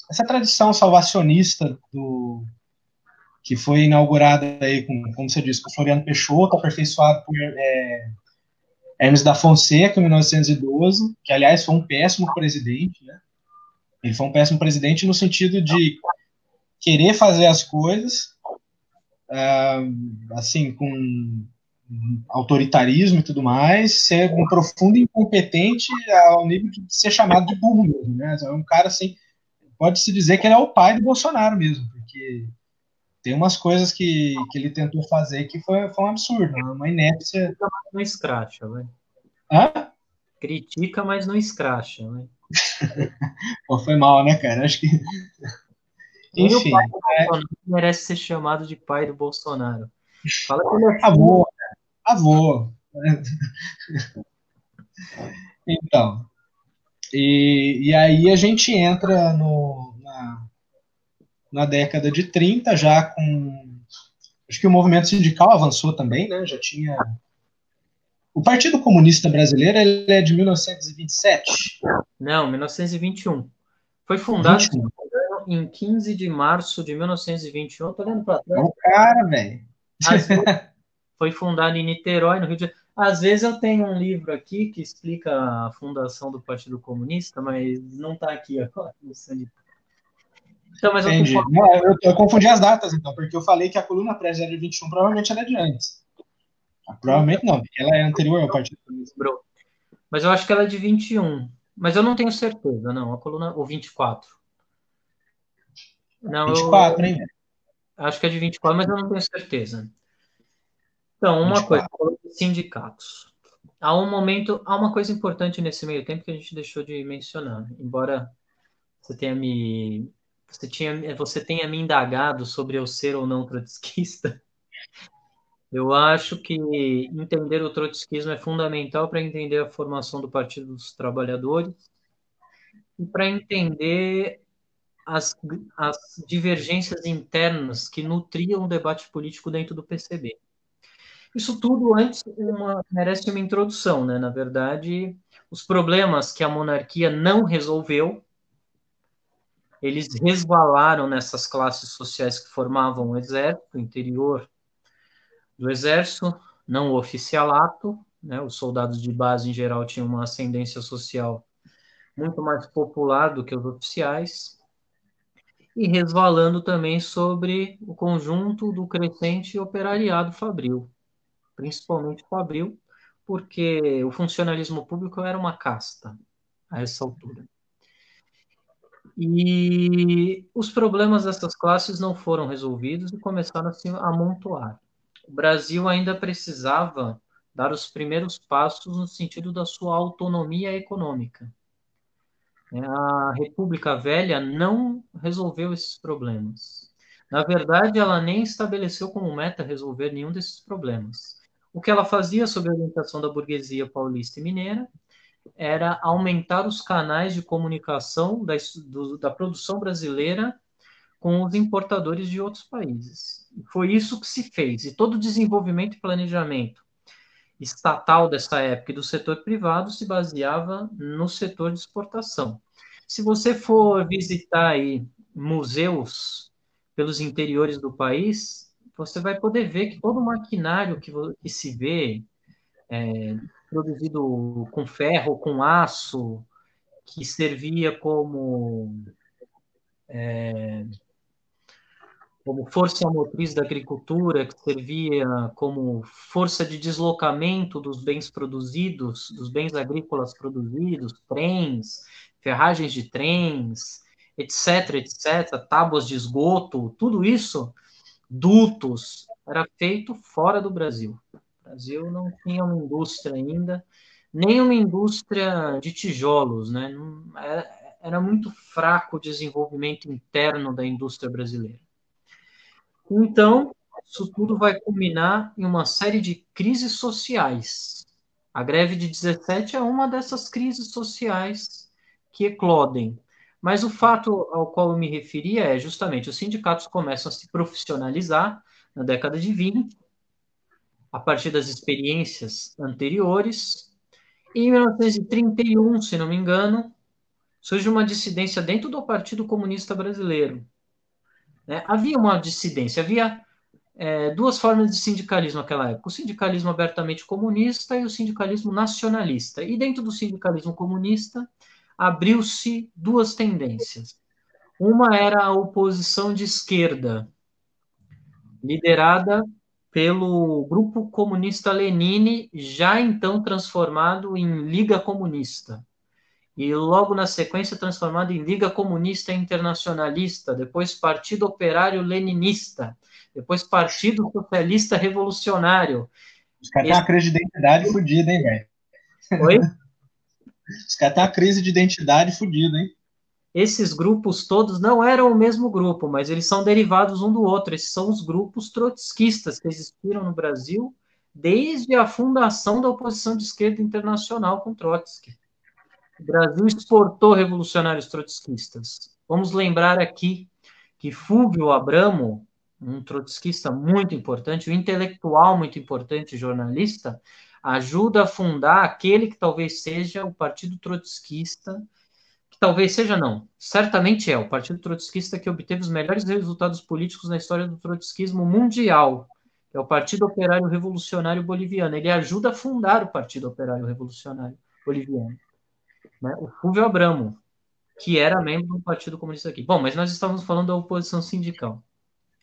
essa tradição salvacionista do, que foi inaugurada aí com, como você disse, com Floriano Peixoto, aperfeiçoado por é, Hermes da Fonseca em 1912, que aliás foi um péssimo presidente, né? Ele foi um péssimo presidente no sentido de querer fazer as coisas uh, assim com autoritarismo e tudo mais, ser um profundo incompetente ao nível de ser chamado de burro mesmo, né? É um cara assim, pode-se dizer que ele é o pai do Bolsonaro mesmo, porque tem umas coisas que, que ele tentou fazer que foi, foi um absurdo, né? uma inépcia. Não escracha, velho. Hã? Critica, mas não escracha, né? Pô, foi mal, né, cara? Acho que. Enfim. É... merece ser chamado de pai do Bolsonaro. Fala que ele é avô, avô. Então. E, e aí a gente entra no, na, na década de 30, já com. Acho que o movimento sindical avançou também, né? Já tinha. O Partido Comunista Brasileiro ele é de 1927. Não, 1921. Foi fundado 21. em 15 de março de 1921. Tô olhando para trás. É o cara, velho. Foi fundado em Niterói, no Rio de Janeiro. Às vezes eu tenho um livro aqui que explica a fundação do Partido Comunista, mas não está aqui agora. Então, mas Entendi. Eu, Não, eu, eu, confundi as datas, então, porque eu falei que a coluna presa é de 21, provavelmente ela é de antes. Provavelmente não, ela é anterior ao Partido Comunista. Mas eu acho que ela é de 21. Mas eu não tenho certeza, não. A coluna. Ou 24. Não, 24, eu, hein? Acho que é de 24, mas eu não tenho certeza. Então, uma 24. coisa, sindicatos. Há um momento, há uma coisa importante nesse meio tempo que a gente deixou de mencionar, embora você tenha me você, tinha, você tenha me indagado sobre eu ser ou não trotskista, eu acho que entender o trotskismo é fundamental para entender a formação do Partido dos Trabalhadores e para entender as, as divergências internas que nutriam o debate político dentro do PCB. Isso tudo antes uma, merece uma introdução, né? Na verdade, os problemas que a monarquia não resolveu eles resvalaram nessas classes sociais que formavam o exército, o interior do exército, não o oficialato, né? os soldados de base em geral tinham uma ascendência social muito mais popular do que os oficiais, e resvalando também sobre o conjunto do crescente operariado fabril, principalmente fabril, porque o funcionalismo público era uma casta a essa altura. E os problemas dessas classes não foram resolvidos e começaram a se amontoar. O Brasil ainda precisava dar os primeiros passos no sentido da sua autonomia econômica. A República Velha não resolveu esses problemas. Na verdade, ela nem estabeleceu como meta resolver nenhum desses problemas. O que ela fazia sob a orientação da burguesia paulista e mineira era aumentar os canais de comunicação da, do, da produção brasileira com os importadores de outros países. Foi isso que se fez. E todo o desenvolvimento e planejamento estatal dessa época e do setor privado se baseava no setor de exportação. Se você for visitar aí museus pelos interiores do país, você vai poder ver que todo o maquinário que, que se vê é, produzido com ferro, com aço, que servia como, é, como força motriz da agricultura, que servia como força de deslocamento dos bens produzidos, dos bens agrícolas produzidos, trens, ferragens de trens, etc, etc, tábuas de esgoto, tudo isso, dutos, era feito fora do Brasil. O Brasil não tinha uma indústria ainda, nem uma indústria de tijolos, né? Era, era muito fraco o desenvolvimento interno da indústria brasileira. Então, isso tudo vai culminar em uma série de crises sociais. A greve de 17 é uma dessas crises sociais que eclodem. Mas o fato ao qual eu me referia é justamente os sindicatos começam a se profissionalizar na década de 20, a partir das experiências anteriores. Em 1931, se não me engano, surge uma dissidência dentro do Partido Comunista Brasileiro. Né? Havia uma dissidência, havia é, duas formas de sindicalismo naquela época: o sindicalismo abertamente comunista e o sindicalismo nacionalista. E dentro do sindicalismo comunista abriu-se duas tendências. Uma era a oposição de esquerda, liderada pelo Grupo Comunista Lenine, já então transformado em Liga Comunista. E logo na sequência transformado em Liga Comunista Internacionalista, depois Partido Operário Leninista, depois Partido Socialista Revolucionário. Os caras têm uma crise de identidade fodida, hein, velho? Oi? Os caras têm uma crise de identidade fodida, hein? Esses grupos todos não eram o mesmo grupo, mas eles são derivados um do outro. Esses são os grupos trotskistas que existiram no Brasil desde a fundação da oposição de esquerda internacional com Trotsky. O Brasil exportou revolucionários trotskistas. Vamos lembrar aqui que Fúvio Abramo, um trotskista muito importante, um intelectual muito importante, jornalista, ajuda a fundar aquele que talvez seja o Partido Trotskista, que talvez seja não, certamente é o Partido Trotskista que obteve os melhores resultados políticos na história do trotskismo mundial, é o Partido Operário Revolucionário Boliviano. Ele ajuda a fundar o Partido Operário Revolucionário Boliviano né, o Fulvio Abramo, que era membro do Partido Comunista aqui. Bom, mas nós estávamos falando da oposição sindical.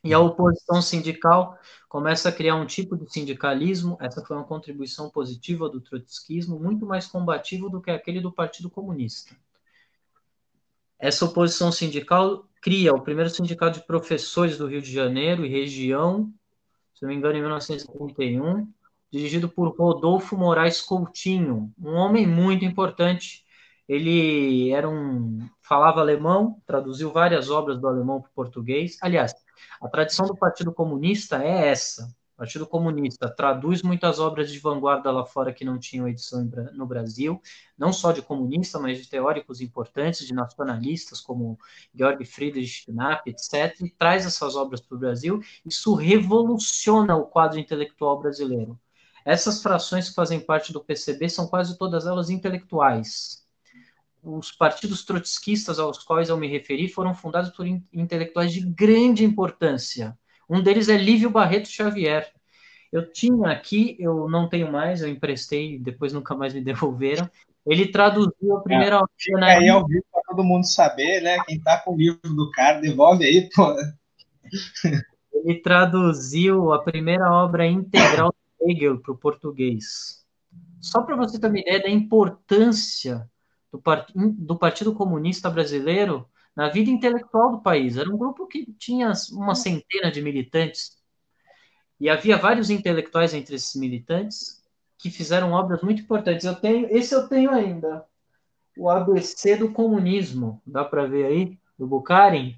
E a oposição sindical começa a criar um tipo de sindicalismo, essa foi uma contribuição positiva do trotskismo, muito mais combativo do que aquele do Partido Comunista. Essa oposição sindical cria o primeiro sindicato de professores do Rio de Janeiro e região, se não me engano, em 1931, dirigido por Rodolfo Moraes Coutinho, um homem muito importante ele era um falava alemão, traduziu várias obras do alemão para o português. Aliás, a tradição do Partido Comunista é essa. O Partido Comunista traduz muitas obras de vanguarda lá fora que não tinham edição no Brasil, não só de comunista, mas de teóricos importantes, de nacionalistas como Georg Friedrich Knapp, etc., e traz essas obras para o Brasil. Isso revoluciona o quadro intelectual brasileiro. Essas frações que fazem parte do PCB são quase todas elas intelectuais os partidos trotskistas aos quais eu me referi foram fundados por intelectuais de grande importância. Um deles é Lívio Barreto Xavier. Eu tinha aqui, eu não tenho mais, eu emprestei, depois nunca mais me devolveram. Ele traduziu a primeira é, obra. Na... aí ao vivo para todo mundo saber, né? Quem tá com o livro do cara, devolve aí, pô. Ele traduziu a primeira obra integral de Hegel para o português. Só para você ter uma ideia da importância do, part... do Partido Comunista Brasileiro na vida intelectual do país. Era um grupo que tinha uma centena de militantes. E havia vários intelectuais entre esses militantes que fizeram obras muito importantes. Eu tenho, esse eu tenho ainda. O ABC do comunismo. Dá para ver aí? Do Bukharin?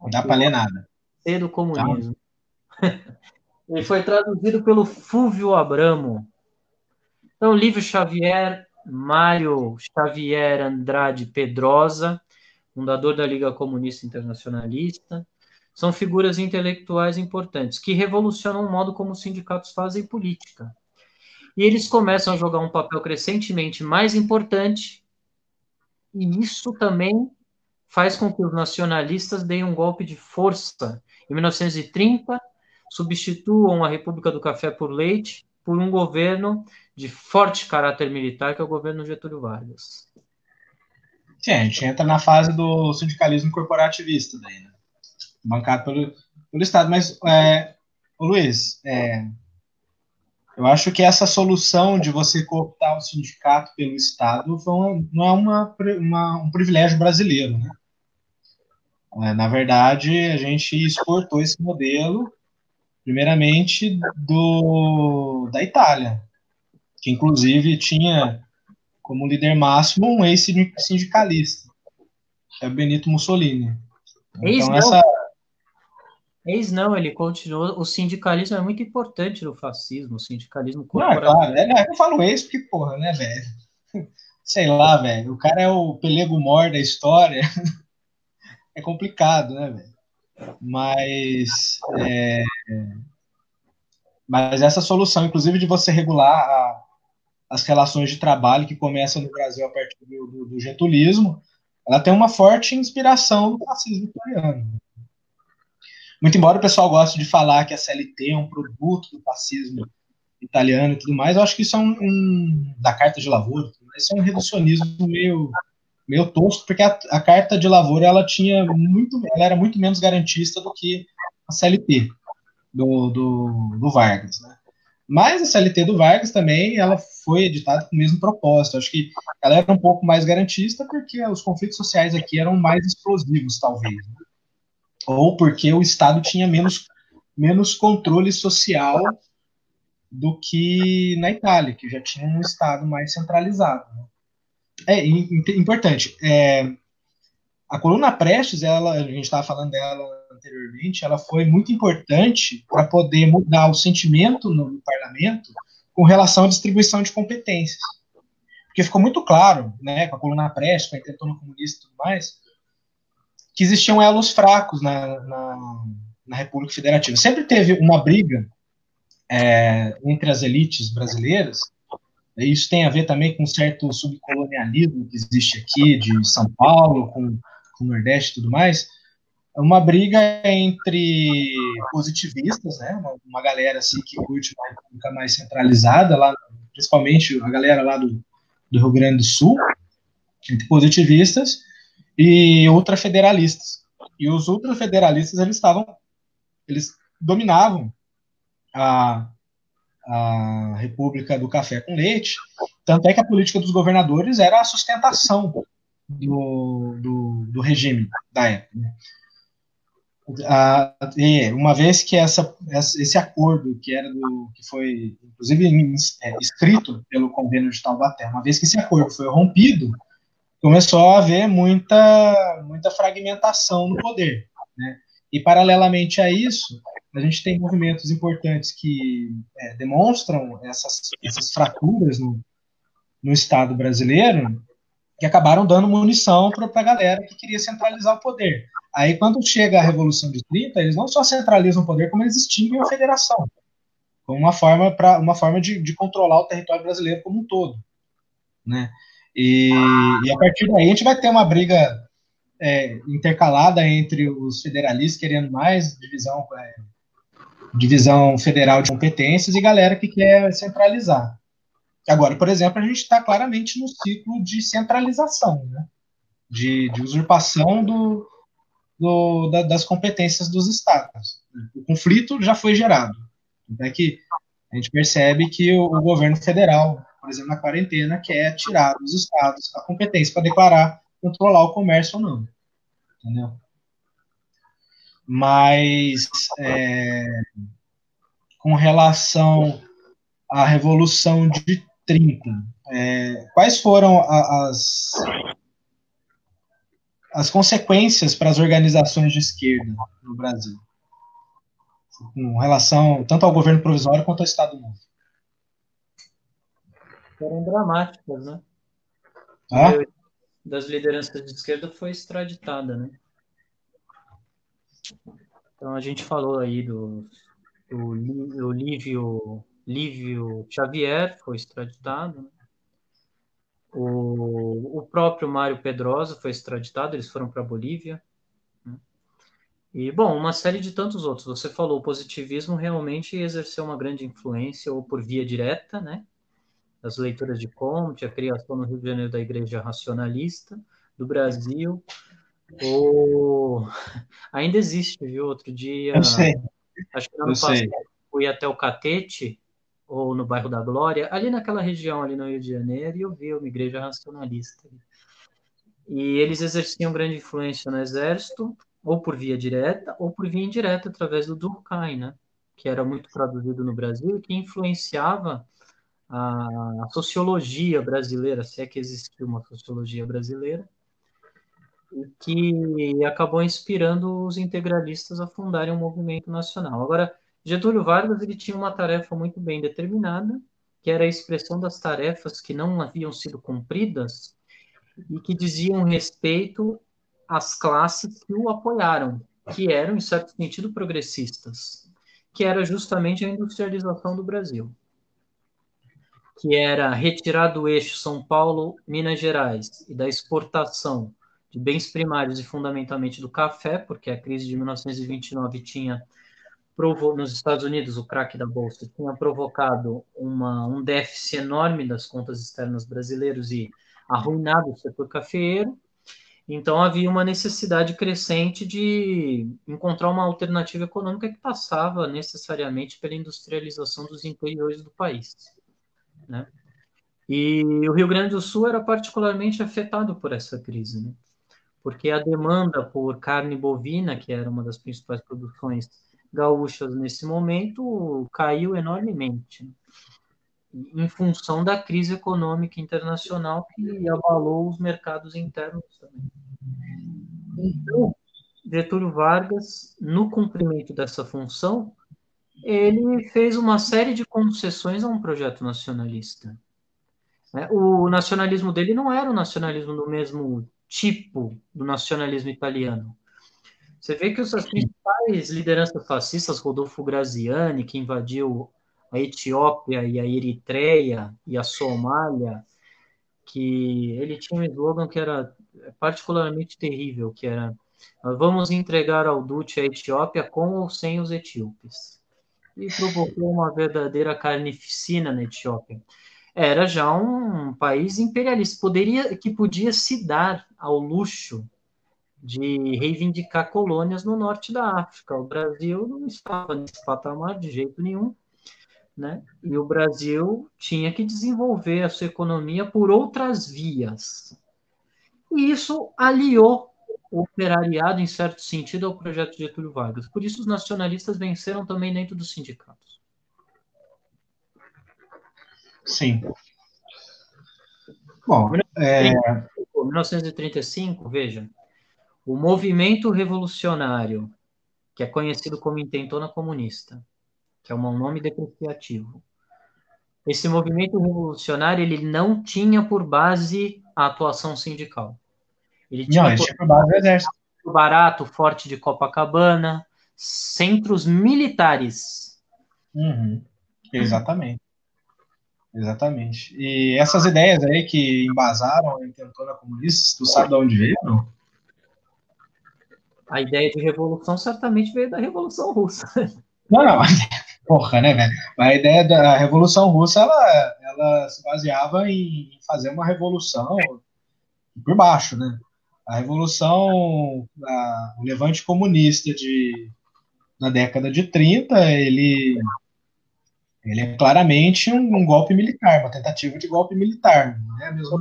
Não dá para ler nada. ABC do comunismo. Ele foi traduzido pelo Fúvio Abramo. Então, Livro Xavier Mário Xavier Andrade Pedrosa, fundador da Liga Comunista Internacionalista, são figuras intelectuais importantes que revolucionam o modo como os sindicatos fazem política. E eles começam a jogar um papel crescentemente mais importante, e isso também faz com que os nacionalistas deem um golpe de força. Em 1930, substituam a República do Café por Leite por um governo de forte caráter militar, que é o governo Getúlio Vargas. Sim, a gente entra na fase do sindicalismo corporativista, daí, né? bancado pelo, pelo Estado. Mas, é, Luiz, é, eu acho que essa solução de você cooptar o sindicato pelo Estado não é uma, uma, um privilégio brasileiro, né? É, na verdade, a gente exportou esse modelo, primeiramente, do, da Itália que inclusive tinha como líder máximo um ex-sindicalista, que é Benito Mussolini. Ex então, não. essa. Ex não, ele continuou. O sindicalismo é muito importante no fascismo, o sindicalismo corporativo. Não, é claro, é, eu falo ex porque, porra, né, velho? Sei lá, velho. O cara é o pelego mor da história. é complicado, né, velho? Mas. É... Mas essa solução, inclusive, de você regular a, as relações de trabalho que começam no Brasil a partir do, do, do getulismo, ela tem uma forte inspiração do fascismo italiano. Muito embora o pessoal goste de falar que a CLT é um produto do fascismo italiano e tudo mais, eu acho que isso é um, um da carta de lavoura, isso é um reducionismo meio meio tosco, porque a, a, carta de lavoura ela tinha muito, ela era muito menos garantista do que a CLT do, do, do Vargas, né? Mas a CLT do Vargas também, ela foi editada com o mesmo propósito. Acho que ela era um pouco mais garantista porque os conflitos sociais aqui eram mais explosivos, talvez. Né? Ou porque o Estado tinha menos, menos controle social do que na Itália, que já tinha um Estado mais centralizado. Né? É importante. É, a coluna Prestes, ela, a gente estava falando dela anteriormente, ela foi muito importante para poder mudar o sentimento no, no, parlamento com relação à distribuição de competências. Porque ficou muito claro, né, com a coluna Prestes, com a intentona comunista e tudo mais, que existiam elos fracos na, na, na República Federativa. Sempre teve uma briga é, entre as elites brasileiras isso tem a ver também com um certo subcolonialismo que existe aqui, de São Paulo, com com o Nordeste e tudo mais, uma briga entre positivistas, né, uma, uma galera assim que curte uma república mais centralizada, lá, principalmente a galera lá do, do Rio Grande do Sul, entre positivistas e ultrafederalistas. E os ultrafederalistas eles estavam, eles dominavam a, a República do Café com Leite, tanto é que a política dos governadores era a sustentação do, do, do regime da época. Né? Ah, uma vez que essa, esse acordo que era do que foi inclusive é, escrito pelo convênio de Taubaté, uma vez que esse acordo foi rompido, começou a haver muita muita fragmentação no poder, né? E paralelamente a isso, a gente tem movimentos importantes que é, demonstram essas, essas fraturas no, no Estado brasileiro, que acabaram dando munição para a galera que queria centralizar o poder. Aí, quando chega a Revolução de 30, eles não só centralizam o poder, como eles extinguem a federação, como uma forma, pra, uma forma de, de controlar o território brasileiro como um todo. Né? E, e a partir daí a gente vai ter uma briga é, intercalada entre os federalistas querendo mais divisão, é, divisão federal de competências e galera que quer centralizar. Agora, por exemplo, a gente está claramente no ciclo de centralização, né? de, de usurpação do, do, da, das competências dos estados. O conflito já foi gerado. É que a gente percebe que o, o, governo federal, por exemplo, na quarentena, quer tirar dos estados a competência para declarar, controlar o comércio ou não. Entendeu? Mas, é, com relação à Revolução de 30. É, quais foram a, as, as consequências para as organizações de esquerda no Brasil? Com relação tanto ao governo provisório quanto ao Estado Novo. Foram dramáticas, né? Ah? Das lideranças de esquerda foi extraditada, né? Então a gente falou aí do, do, do Lívio Lívio Xavier foi extraditado. Né? O, o próprio Mário Pedrosa foi extraditado, eles foram para a Bolívia. Né? E, bom, uma série de tantos outros. Você falou, o positivismo realmente exerceu uma grande influência, ou por via direta, né? As leituras de Comte, a criação no Rio de Janeiro da Igreja Racionalista do Brasil, ou ainda existe, viu? Outro dia, Eu sei. acho que no ano passado, fui até o Catete, ou no bairro da Glória, ali naquela região, ali no Rio de Janeiro, e eu vi uma igreja racionalista. E eles exerciam grande influência no exército, ou por via direta, ou por via indireta, através do Durkheim, né? que era muito traduzido no Brasil e que influenciava a sociologia brasileira, se é que existiu uma sociologia brasileira, e que acabou inspirando os integralistas a fundarem um movimento nacional. Agora, Getúlio Vargas ele tinha uma tarefa muito bem determinada, que era a expressão das tarefas que não haviam sido cumpridas e que diziam respeito às classes que o apoiaram, que eram, em certo sentido, progressistas, que era justamente a industrialização do Brasil, que era retirar do eixo São Paulo, Minas Gerais e da exportação de bens primários e fundamentalmente do café, porque a crise de 1929 tinha provou, nos Estados Unidos, o crack da bolsa tinha provocado uma, um déficit enorme das contas externas brasileiras e arruinado o setor cafeeiro, Então havia uma necessidade crescente de encontrar uma alternativa econômica que passava necessariamente pela industrialização dos interiores do país. Né? E o Rio Grande do Sul era particularmente afetado por essa crise, né? porque a demanda por carne bovina, que era uma das principais produções gaúchas nesse momento, caiu enormemente, em função da crise econômica internacional que abalou os mercados internos também. Então, Getúlio Vargas, no cumprimento dessa função, ele fez uma série de concessões a um projeto nacionalista. Né? O nacionalismo dele não era o nacionalismo do mesmo tipo do nacionalismo italiano. Você vê que as principais lideranças fascistas, Rodolfo Graziani, que invadiu a Etiópia e a Eritreia e a Somália, que ele tinha um slogan que era particularmente terrível, que era vamos entregar ao Duce a Etiópia com ou sem os etíopes. E provocou uma verdadeira carnificina na Etiópia era já um país imperialista, poderia, que podia se dar ao luxo de reivindicar colônias no norte da África. O Brasil não estava nesse patamar de jeito nenhum, né? E o Brasil tinha que desenvolver a sua economia por outras vias. E isso aliou o operariado, em certo sentido, ao projeto de Getúlio Vargas. Por isso, os nacionalistas venceram também dentro dos sindicatos. Sim. Bom, é... 1935, veja, o movimento revolucionário, que é conhecido como Intentona Comunista, que é um nome depreciativo. Esse movimento revolucionário ele não tinha por base a atuação sindical. Ele tinha, não, ele por, tinha por base o exército. Barato, Forte de Copacabana, centros militares. Uhum, exatamente. Exatamente. E essas ideias aí que embasaram a intentona comunista, tu sabe de onde veio? Não? A ideia de revolução certamente veio da Revolução Russa. Não, não. Porra, né, velho? A ideia da Revolução Russa, ela, ela se baseava em fazer uma revolução por baixo, né? A revolução, a, o levante comunista de, na década de 30, ele ele é claramente um, um, golpe militar, uma tentativa de golpe militar. Não é mesmo?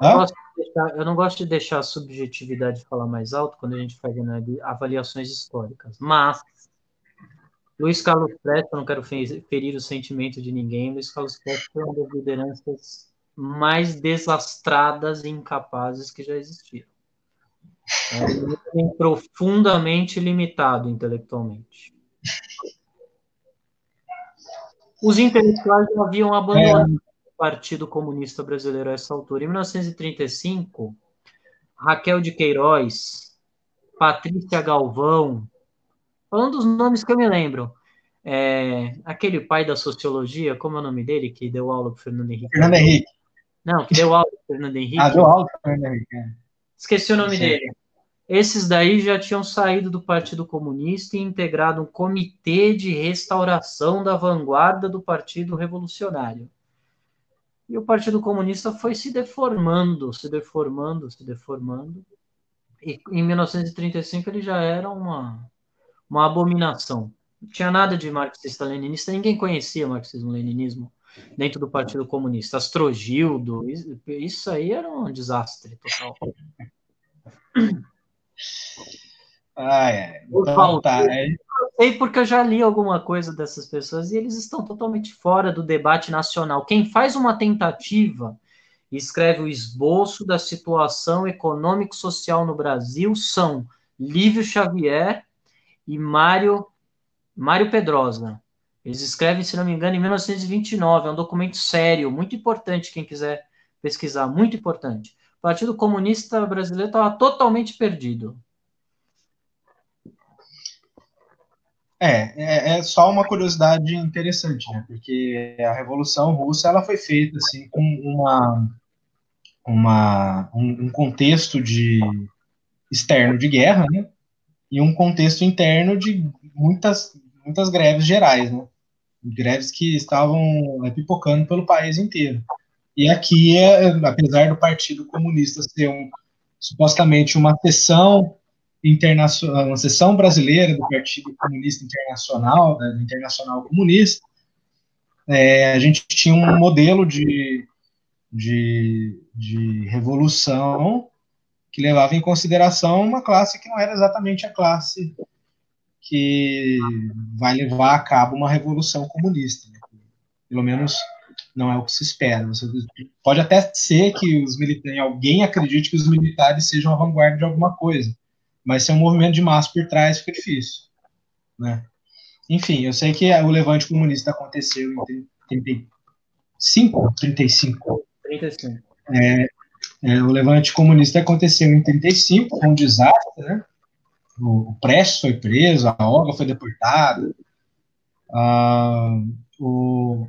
Eu, não gosto de deixar a subjetividade falar mais alto quando a gente faz avaliações históricas, mas Luiz Carlos Prestes, eu não quero ferir o sentimento de ninguém, Luiz Carlos Prestes foi uma das lideranças mais desastradas e incapazes que já existiram. É um profundamente limitado intelectualmente. Os intelectuais haviam abandonado é. Partido Comunista Brasileiro a essa altura. Em 1935, Raquel de Queiroz, Patrícia Galvão, falando dos nomes que eu me lembro, é, aquele pai da sociologia, como é o nome dele, que deu aula para Fernando Henrique? Fernando Henrique. Não, que deu aula para Fernando Henrique. Ah, deu aula para Fernando Henrique. É. Esqueci o nome Sim. dele. Esses daí já tinham saído do Partido Comunista e integrado um comitê de restauração da vanguarda do Partido Revolucionário. E o Partido Comunista foi se deformando, se deformando, se deformando. E em 1935 ele já era uma, uma abominação. Não tinha nada de marxista-leninista, ninguém conhecia marxismo-leninismo dentro do Partido Comunista. Astrogildo, isso aí era um desastre total. Ah, é. Então, tá. É... Eu sei porque eu já li alguma coisa dessas pessoas e eles estão totalmente fora do debate nacional. Quem faz uma tentativa e escreve o esboço da situação econômico-social no Brasil são Lívio Xavier e Mário, Mário Pedrosa. Eles escrevem, se não me engano, em 1929. É um documento sério, muito importante, quem quiser pesquisar, muito importante. O Partido Comunista Brasileiro estava totalmente perdido. É, é, é, só uma curiosidade interessante, né? Porque a Revolução Russa ela foi feita assim com uma, uma um, um contexto de externo de guerra, né? E um contexto interno de muitas muitas greves gerais, né? Greves que estavam é, pipocando pelo país inteiro. E aqui, é, apesar do Partido Comunista ser um, supostamente uma sessão internacional, uma sessão brasileira do Partido Comunista Internacional, da Internacional Comunista. É, a gente tinha um modelo de, de, de revolução que levava em consideração uma classe que não era exatamente a classe que vai levar a cabo uma revolução comunista. Né? Pelo menos não é o que se espera. Você, pode até ser que os militares, alguém acredite que os militares sejam a vanguarda de alguma coisa, mas se é um movimento de massa por trás, fica difícil. Né? Enfim, eu sei que o levante comunista aconteceu em 35, 35. 35. É, é, o levante comunista aconteceu em 35, foi um desastre, né? O, o Prestes foi preso, a Olga foi deportada, ah, o,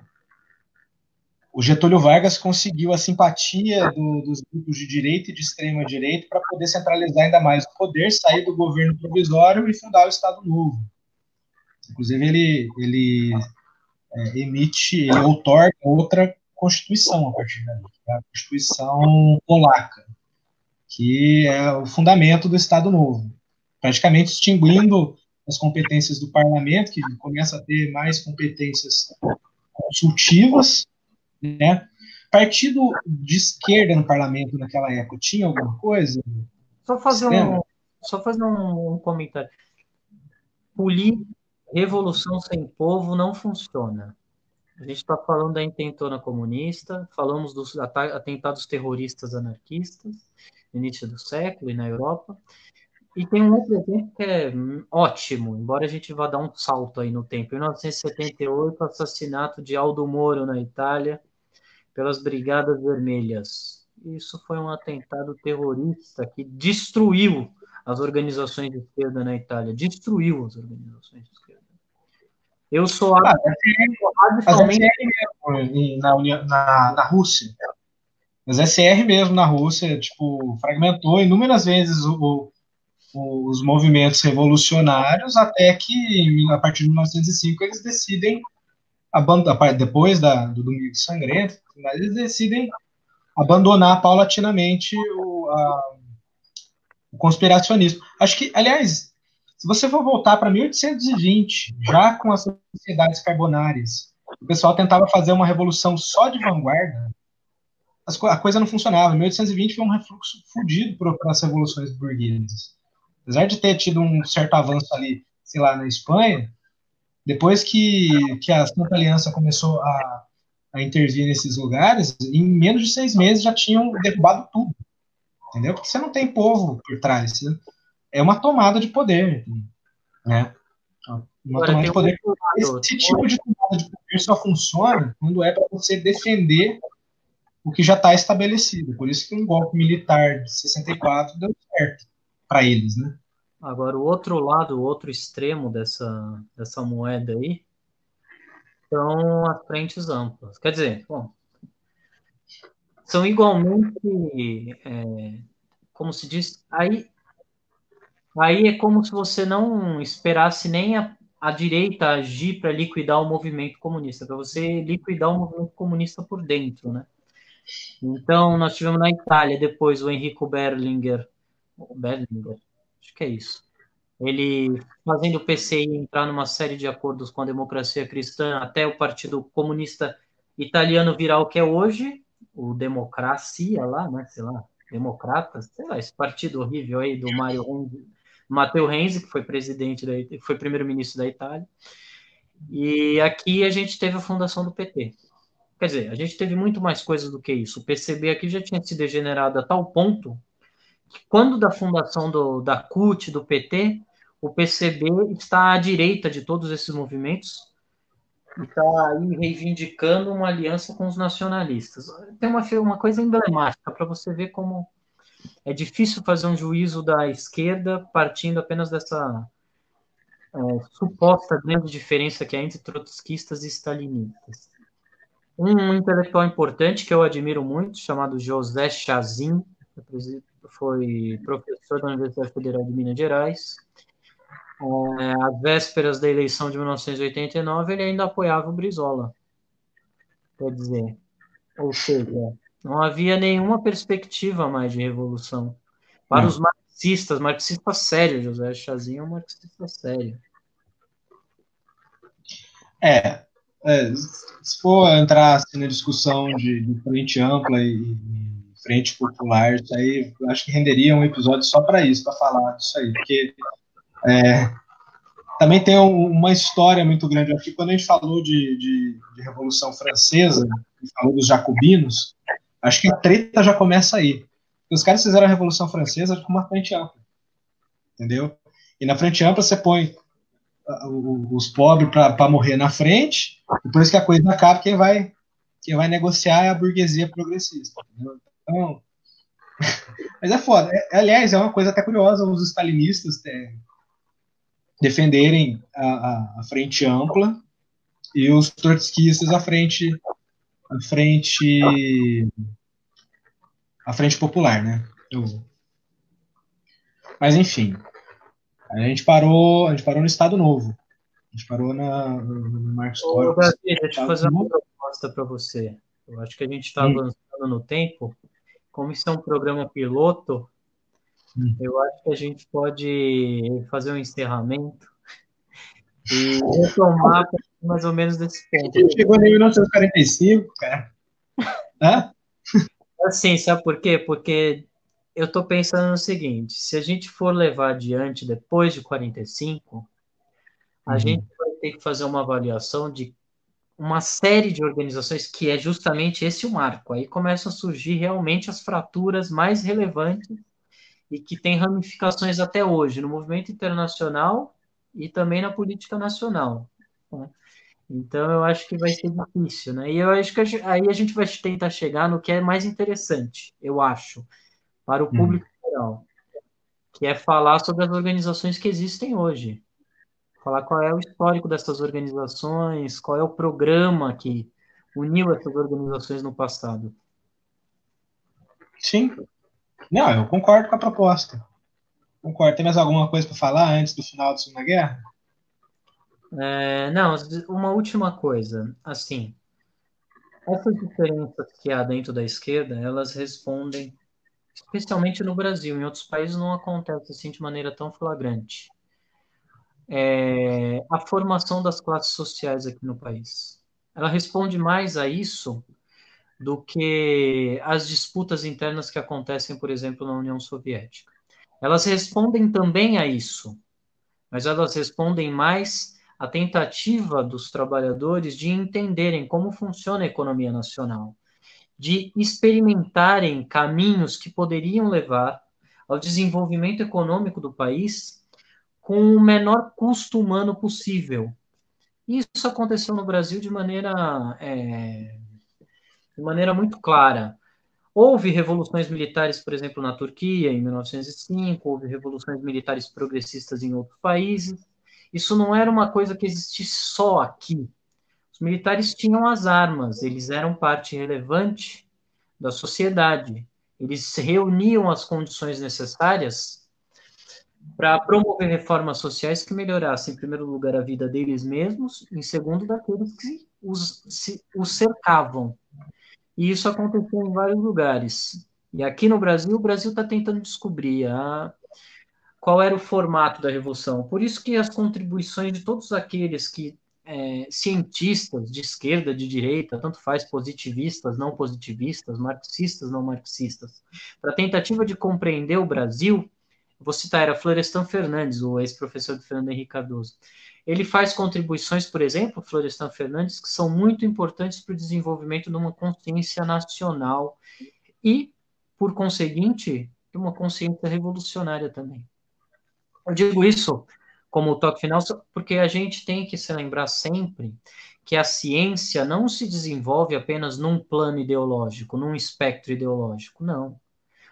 o Getúlio Vargas conseguiu a simpatia do, dos grupos de direita e de extrema direita para poder centralizar ainda mais o poder, sair do governo provisório e fundar o Estado Novo. Inclusive, ele, ele é, emite, ele outorga outra Constituição a partir daí, é a Constituição Polaca, que é o fundamento do Estado Novo, praticamente extinguindo as competências do parlamento, que começa a ter mais competências consultivas né? Partido de esquerda no parlamento naquela época tinha alguma coisa? Só fazer um, só fazer um, um comentário. Polir revolução sem povo não funciona. A gente está falando da intentona comunista, falamos dos atentados terroristas anarquistas no início do século e na Europa. E tem um outro exemplo que é ótimo, embora a gente vá dar um salto aí no tempo. Em 1978, assassinato de Aldo Moro na Itália, pelas Brigadas Vermelhas. Isso foi um atentado terrorista que destruiu as organizações de esquerda na Itália, destruiu as organizações de esquerda. Eu sou ah, radicalmente... na, na, na Rússia. Mas SR mesmo na Rússia, tipo, fragmentou inúmeras vezes o, o, os movimentos revolucionários, até que, a partir de 1905, eles decidem depois da, do Domingo Sangrento, mas eles decidem abandonar paulatinamente o, a, o conspiracionismo. Acho que, aliás, se você for voltar para 1820, já com as sociedades carbonárias, o pessoal tentava fazer uma revolução só de vanguarda, a coisa não funcionava. Em 1820 foi um refluxo fodido para as revoluções burguesas. Apesar de ter tido um certo avanço ali, sei lá, na Espanha, depois que, que a Santa Aliança começou a, a intervir nesses lugares, em menos de seis meses já tinham derrubado tudo. Entendeu? Porque você não tem povo por trás. É uma tomada de poder. Né? Uma tomada de poder. Esse tipo de tomada de poder só funciona quando é para você defender o que já está estabelecido. Por isso que um golpe militar de 64 deu certo para eles, né? Agora, o outro lado, o outro extremo dessa, dessa moeda aí, são as frentes amplas. Quer dizer, bom, são igualmente, é, como se diz, aí, aí é como se você não esperasse nem a, a direita agir para liquidar o movimento comunista, para você liquidar o movimento comunista por dentro, né? Então, nós tivemos na Itália depois o Enrico Berlinguer, Berlinguer Acho que é isso. Ele fazendo o PCI entrar numa série de acordos com a democracia cristã até o Partido Comunista Italiano virar o que é hoje, o Democracia lá, né? Sei lá, Democratas, sei lá, esse partido horrível aí do Mario Renzi, Matteo Renzi, que foi presidente da, foi primeiro-ministro da Itália. E aqui a gente teve a fundação do PT. Quer dizer, a gente teve muito mais coisas do que isso. O PCB aqui já tinha se degenerado a tal ponto quando da fundação do, da CUT, do PT, o PCB está à direita de todos esses movimentos e está aí reivindicando uma aliança com os nacionalistas. Tem uma, uma coisa emblemática para você ver como é difícil fazer um juízo da esquerda partindo apenas dessa é, suposta grande diferença que há entre trotskistas e stalinistas. Um intelectual importante que eu admiro muito, chamado José Chazin, foi professor da Universidade Federal de Minas Gerais. É, às vésperas da eleição de 1989, ele ainda apoiava o Brizola. Quer dizer, ou seja, não havia nenhuma perspectiva mais de revolução. Para os marxistas, marxista sério, José Chazinho é um marxista sério. É, é, se for entrar assim, na discussão de, de, frente ampla e, e, frente popular, isso aí acho que renderia um episódio só para isso, para falar disso aí, porque é, também tem um, uma história muito grande. Que quando a gente falou de, de, de Revolução Francesa, falou dos jacobinos, acho que a treta já começa aí. Os caras fizeram a Revolução Francesa com uma frente ampla, entendeu? E na frente ampla você põe os pobres para morrer na frente, depois que a coisa acaba, quem vai, quem vai negociar é a burguesia progressista. Entendeu? Então, mas é foda. É, aliás, é uma coisa até curiosa os stalinistas defenderem a, a, a, frente ampla e os trotskistas a frente a frente a frente popular, né? Eu, mas enfim, a gente parou, a gente parou no Estado Novo. A gente parou na, no Marco Histórico. deixa eu fazer uma proposta para você. Eu acho que a gente está hum. avançando no tempo. Como isso é um programa piloto, hum. eu acho que a gente pode fazer um encerramento e retomar mais ou menos desse ponto. A gente chegou em 1945, cara. Hã? Assim, sabe por quê? Porque eu estou pensando no seguinte: se a gente for levar adiante depois de 45, a uhum. gente vai ter que fazer uma avaliação de uma série de organizações que é justamente esse o marco. Aí começam a surgir realmente as fraturas mais relevantes e que têm ramificações até hoje no movimento internacional e também na política nacional. Né? Então eu acho que vai ser difícil, né? E eu acho que aí a gente vai tentar chegar no que é mais interessante, eu acho, para o uhum. público uhum. geral, que é falar sobre as organizações que existem hoje. Falar qual é o histórico dessas organizações, qual é o programa que uniu essas organizações no passado. Sim. Não, eu concordo com a proposta. Concordo. Tem mais alguma coisa para falar antes do final da Segunda Guerra? É, não, uma última coisa. Assim, essas diferenças que há dentro da esquerda, elas respondem especialmente no Brasil. Em outros países não acontece assim de maneira tão flagrante. É, a formação das classes sociais aqui no país. Ela responde mais a isso do que as disputas internas que acontecem, por exemplo, na União Soviética. Elas respondem também a isso, mas elas respondem mais à tentativa dos trabalhadores de entenderem como funciona a economia nacional de experimentarem caminhos que poderiam levar ao desenvolvimento econômico do país com o menor custo humano possível. Isso aconteceu no Brasil de maneira, é, de maneira muito clara. Houve revoluções militares, por exemplo, na Turquia, em 1905, houve revoluções militares progressistas em outros países. Isso não era uma coisa que existisse só aqui. Os militares tinham as armas, eles eram parte relevante da sociedade. Eles reuniam as condições necessárias para promover reformas sociais que melhorassem, em primeiro lugar, a vida deles mesmos, em segundo, daqueles que os, se, os cercavam. E isso aconteceu em vários lugares. E aqui no Brasil, o Brasil está tentando descobrir a, qual era o formato da revolução. Por isso que as contribuições de todos aqueles que é, cientistas de esquerda, de direita, tanto faz positivistas, não positivistas, marxistas, não marxistas, para a tentativa de compreender o Brasil, vou citar, era Florestan Fernandes, o ex-professor de Fernando Henrique Cardoso. Ele faz contribuições, por exemplo, Florestan Fernandes, que são muito importantes para o desenvolvimento de uma consciência nacional e, por conseguinte, de uma consciência revolucionária também. Eu digo isso como toque final, porque a gente tem que se lembrar sempre que a ciência não se desenvolve apenas num plano ideológico, num espectro ideológico, não.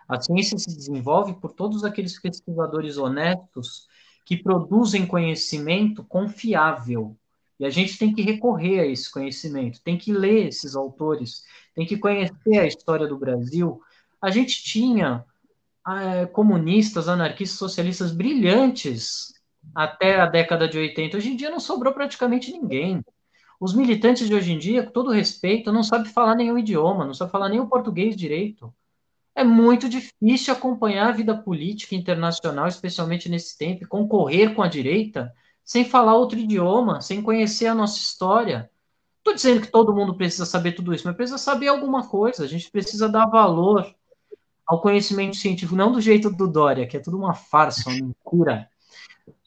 A ciência se desenvolve por todos aqueles pesquisadores honestos que produzem conhecimento confiável. E a gente tem que recorrer a esse conhecimento, tem que ler esses autores, tem que conhecer a história do Brasil. A gente tinha é, comunistas, anarquistas, socialistas brilhantes até a década de 80. Hoje em dia não sobrou praticamente ninguém. Os militantes de hoje em dia, com todo respeito, não sabem falar nenhum idioma, não sabem falar nem o português direito. É muito difícil acompanhar a vida política internacional, especialmente nesse tempo, concorrer com a direita sem falar outro idioma, sem conhecer a nossa história. Estou dizendo que todo mundo precisa saber tudo isso, mas precisa saber alguma coisa. A gente precisa dar valor ao conhecimento científico, não do jeito do Dória, que é tudo uma farsa, uma mentira.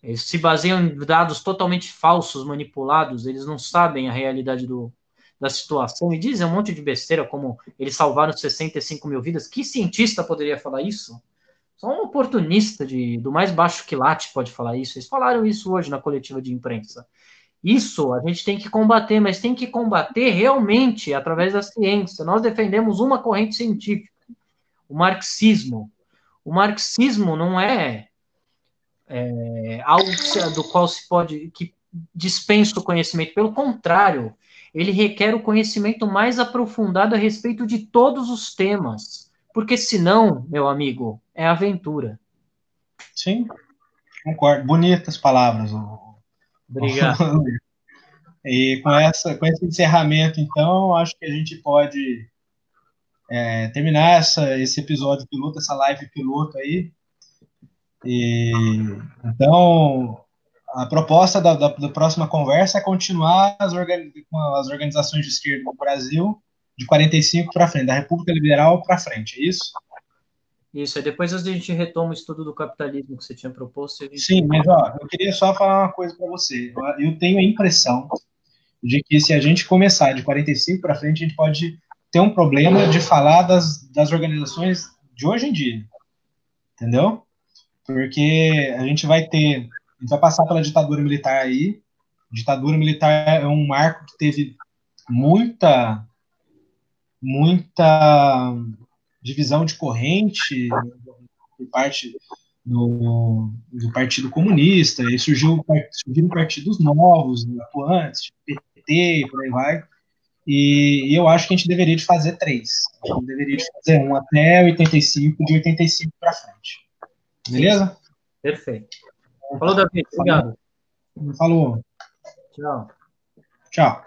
Eles se baseiam em dados totalmente falsos, manipulados, eles não sabem a realidade do, da situação e dizem um monte de besteira, como eles salvaram 65 mil vidas. Que cientista poderia falar isso? Só um oportunista de, do mais baixo quilate pode falar isso. Eles falaram isso hoje na coletiva de imprensa. Isso a gente tem que combater, mas tem que combater realmente através da ciência. Nós defendemos uma corrente científica, o marxismo. O marxismo não é, é algo do qual se pode que dispensa o conhecimento. Pelo contrário, ele requer o conhecimento mais aprofundado a respeito de todos os temas. Porque senão, meu amigo, é aventura. Sim, concordo. Bonitas palavras. Obrigado. e com, essa, com esse encerramento, então, acho que a gente pode é, terminar essa, esse episódio piloto, essa live piloto aí. E, então, a proposta da, da, da, próxima conversa é continuar as, organi as organizações de esquerda no Brasil de 45 para frente, da República Liberal para frente, é isso? Isso, aí depois a gente retoma o estudo do capitalismo que você tinha proposto. Gente... Sim, mas ó, eu queria só falar uma coisa para você. Eu tenho a impressão de que se a gente começar de 45 para frente, a gente pode ter um problema de falar das, das organizações de hoje em dia. Entendeu? Porque a gente vai ter. A gente vai passar pela ditadura militar aí. Ditadura militar é um marco que teve muita. muita divisão de corrente por parte do, do Partido Comunista, e surgiu, surgiram partidos novos, atuantes, PT, por aí vai, e, e, eu acho que a gente deveria de fazer três. A gente deveria de fazer um até 85, de 85 para frente. Beleza? Perfeito. Falou, Davi. Obrigado. Falou. Tchau. Tchau.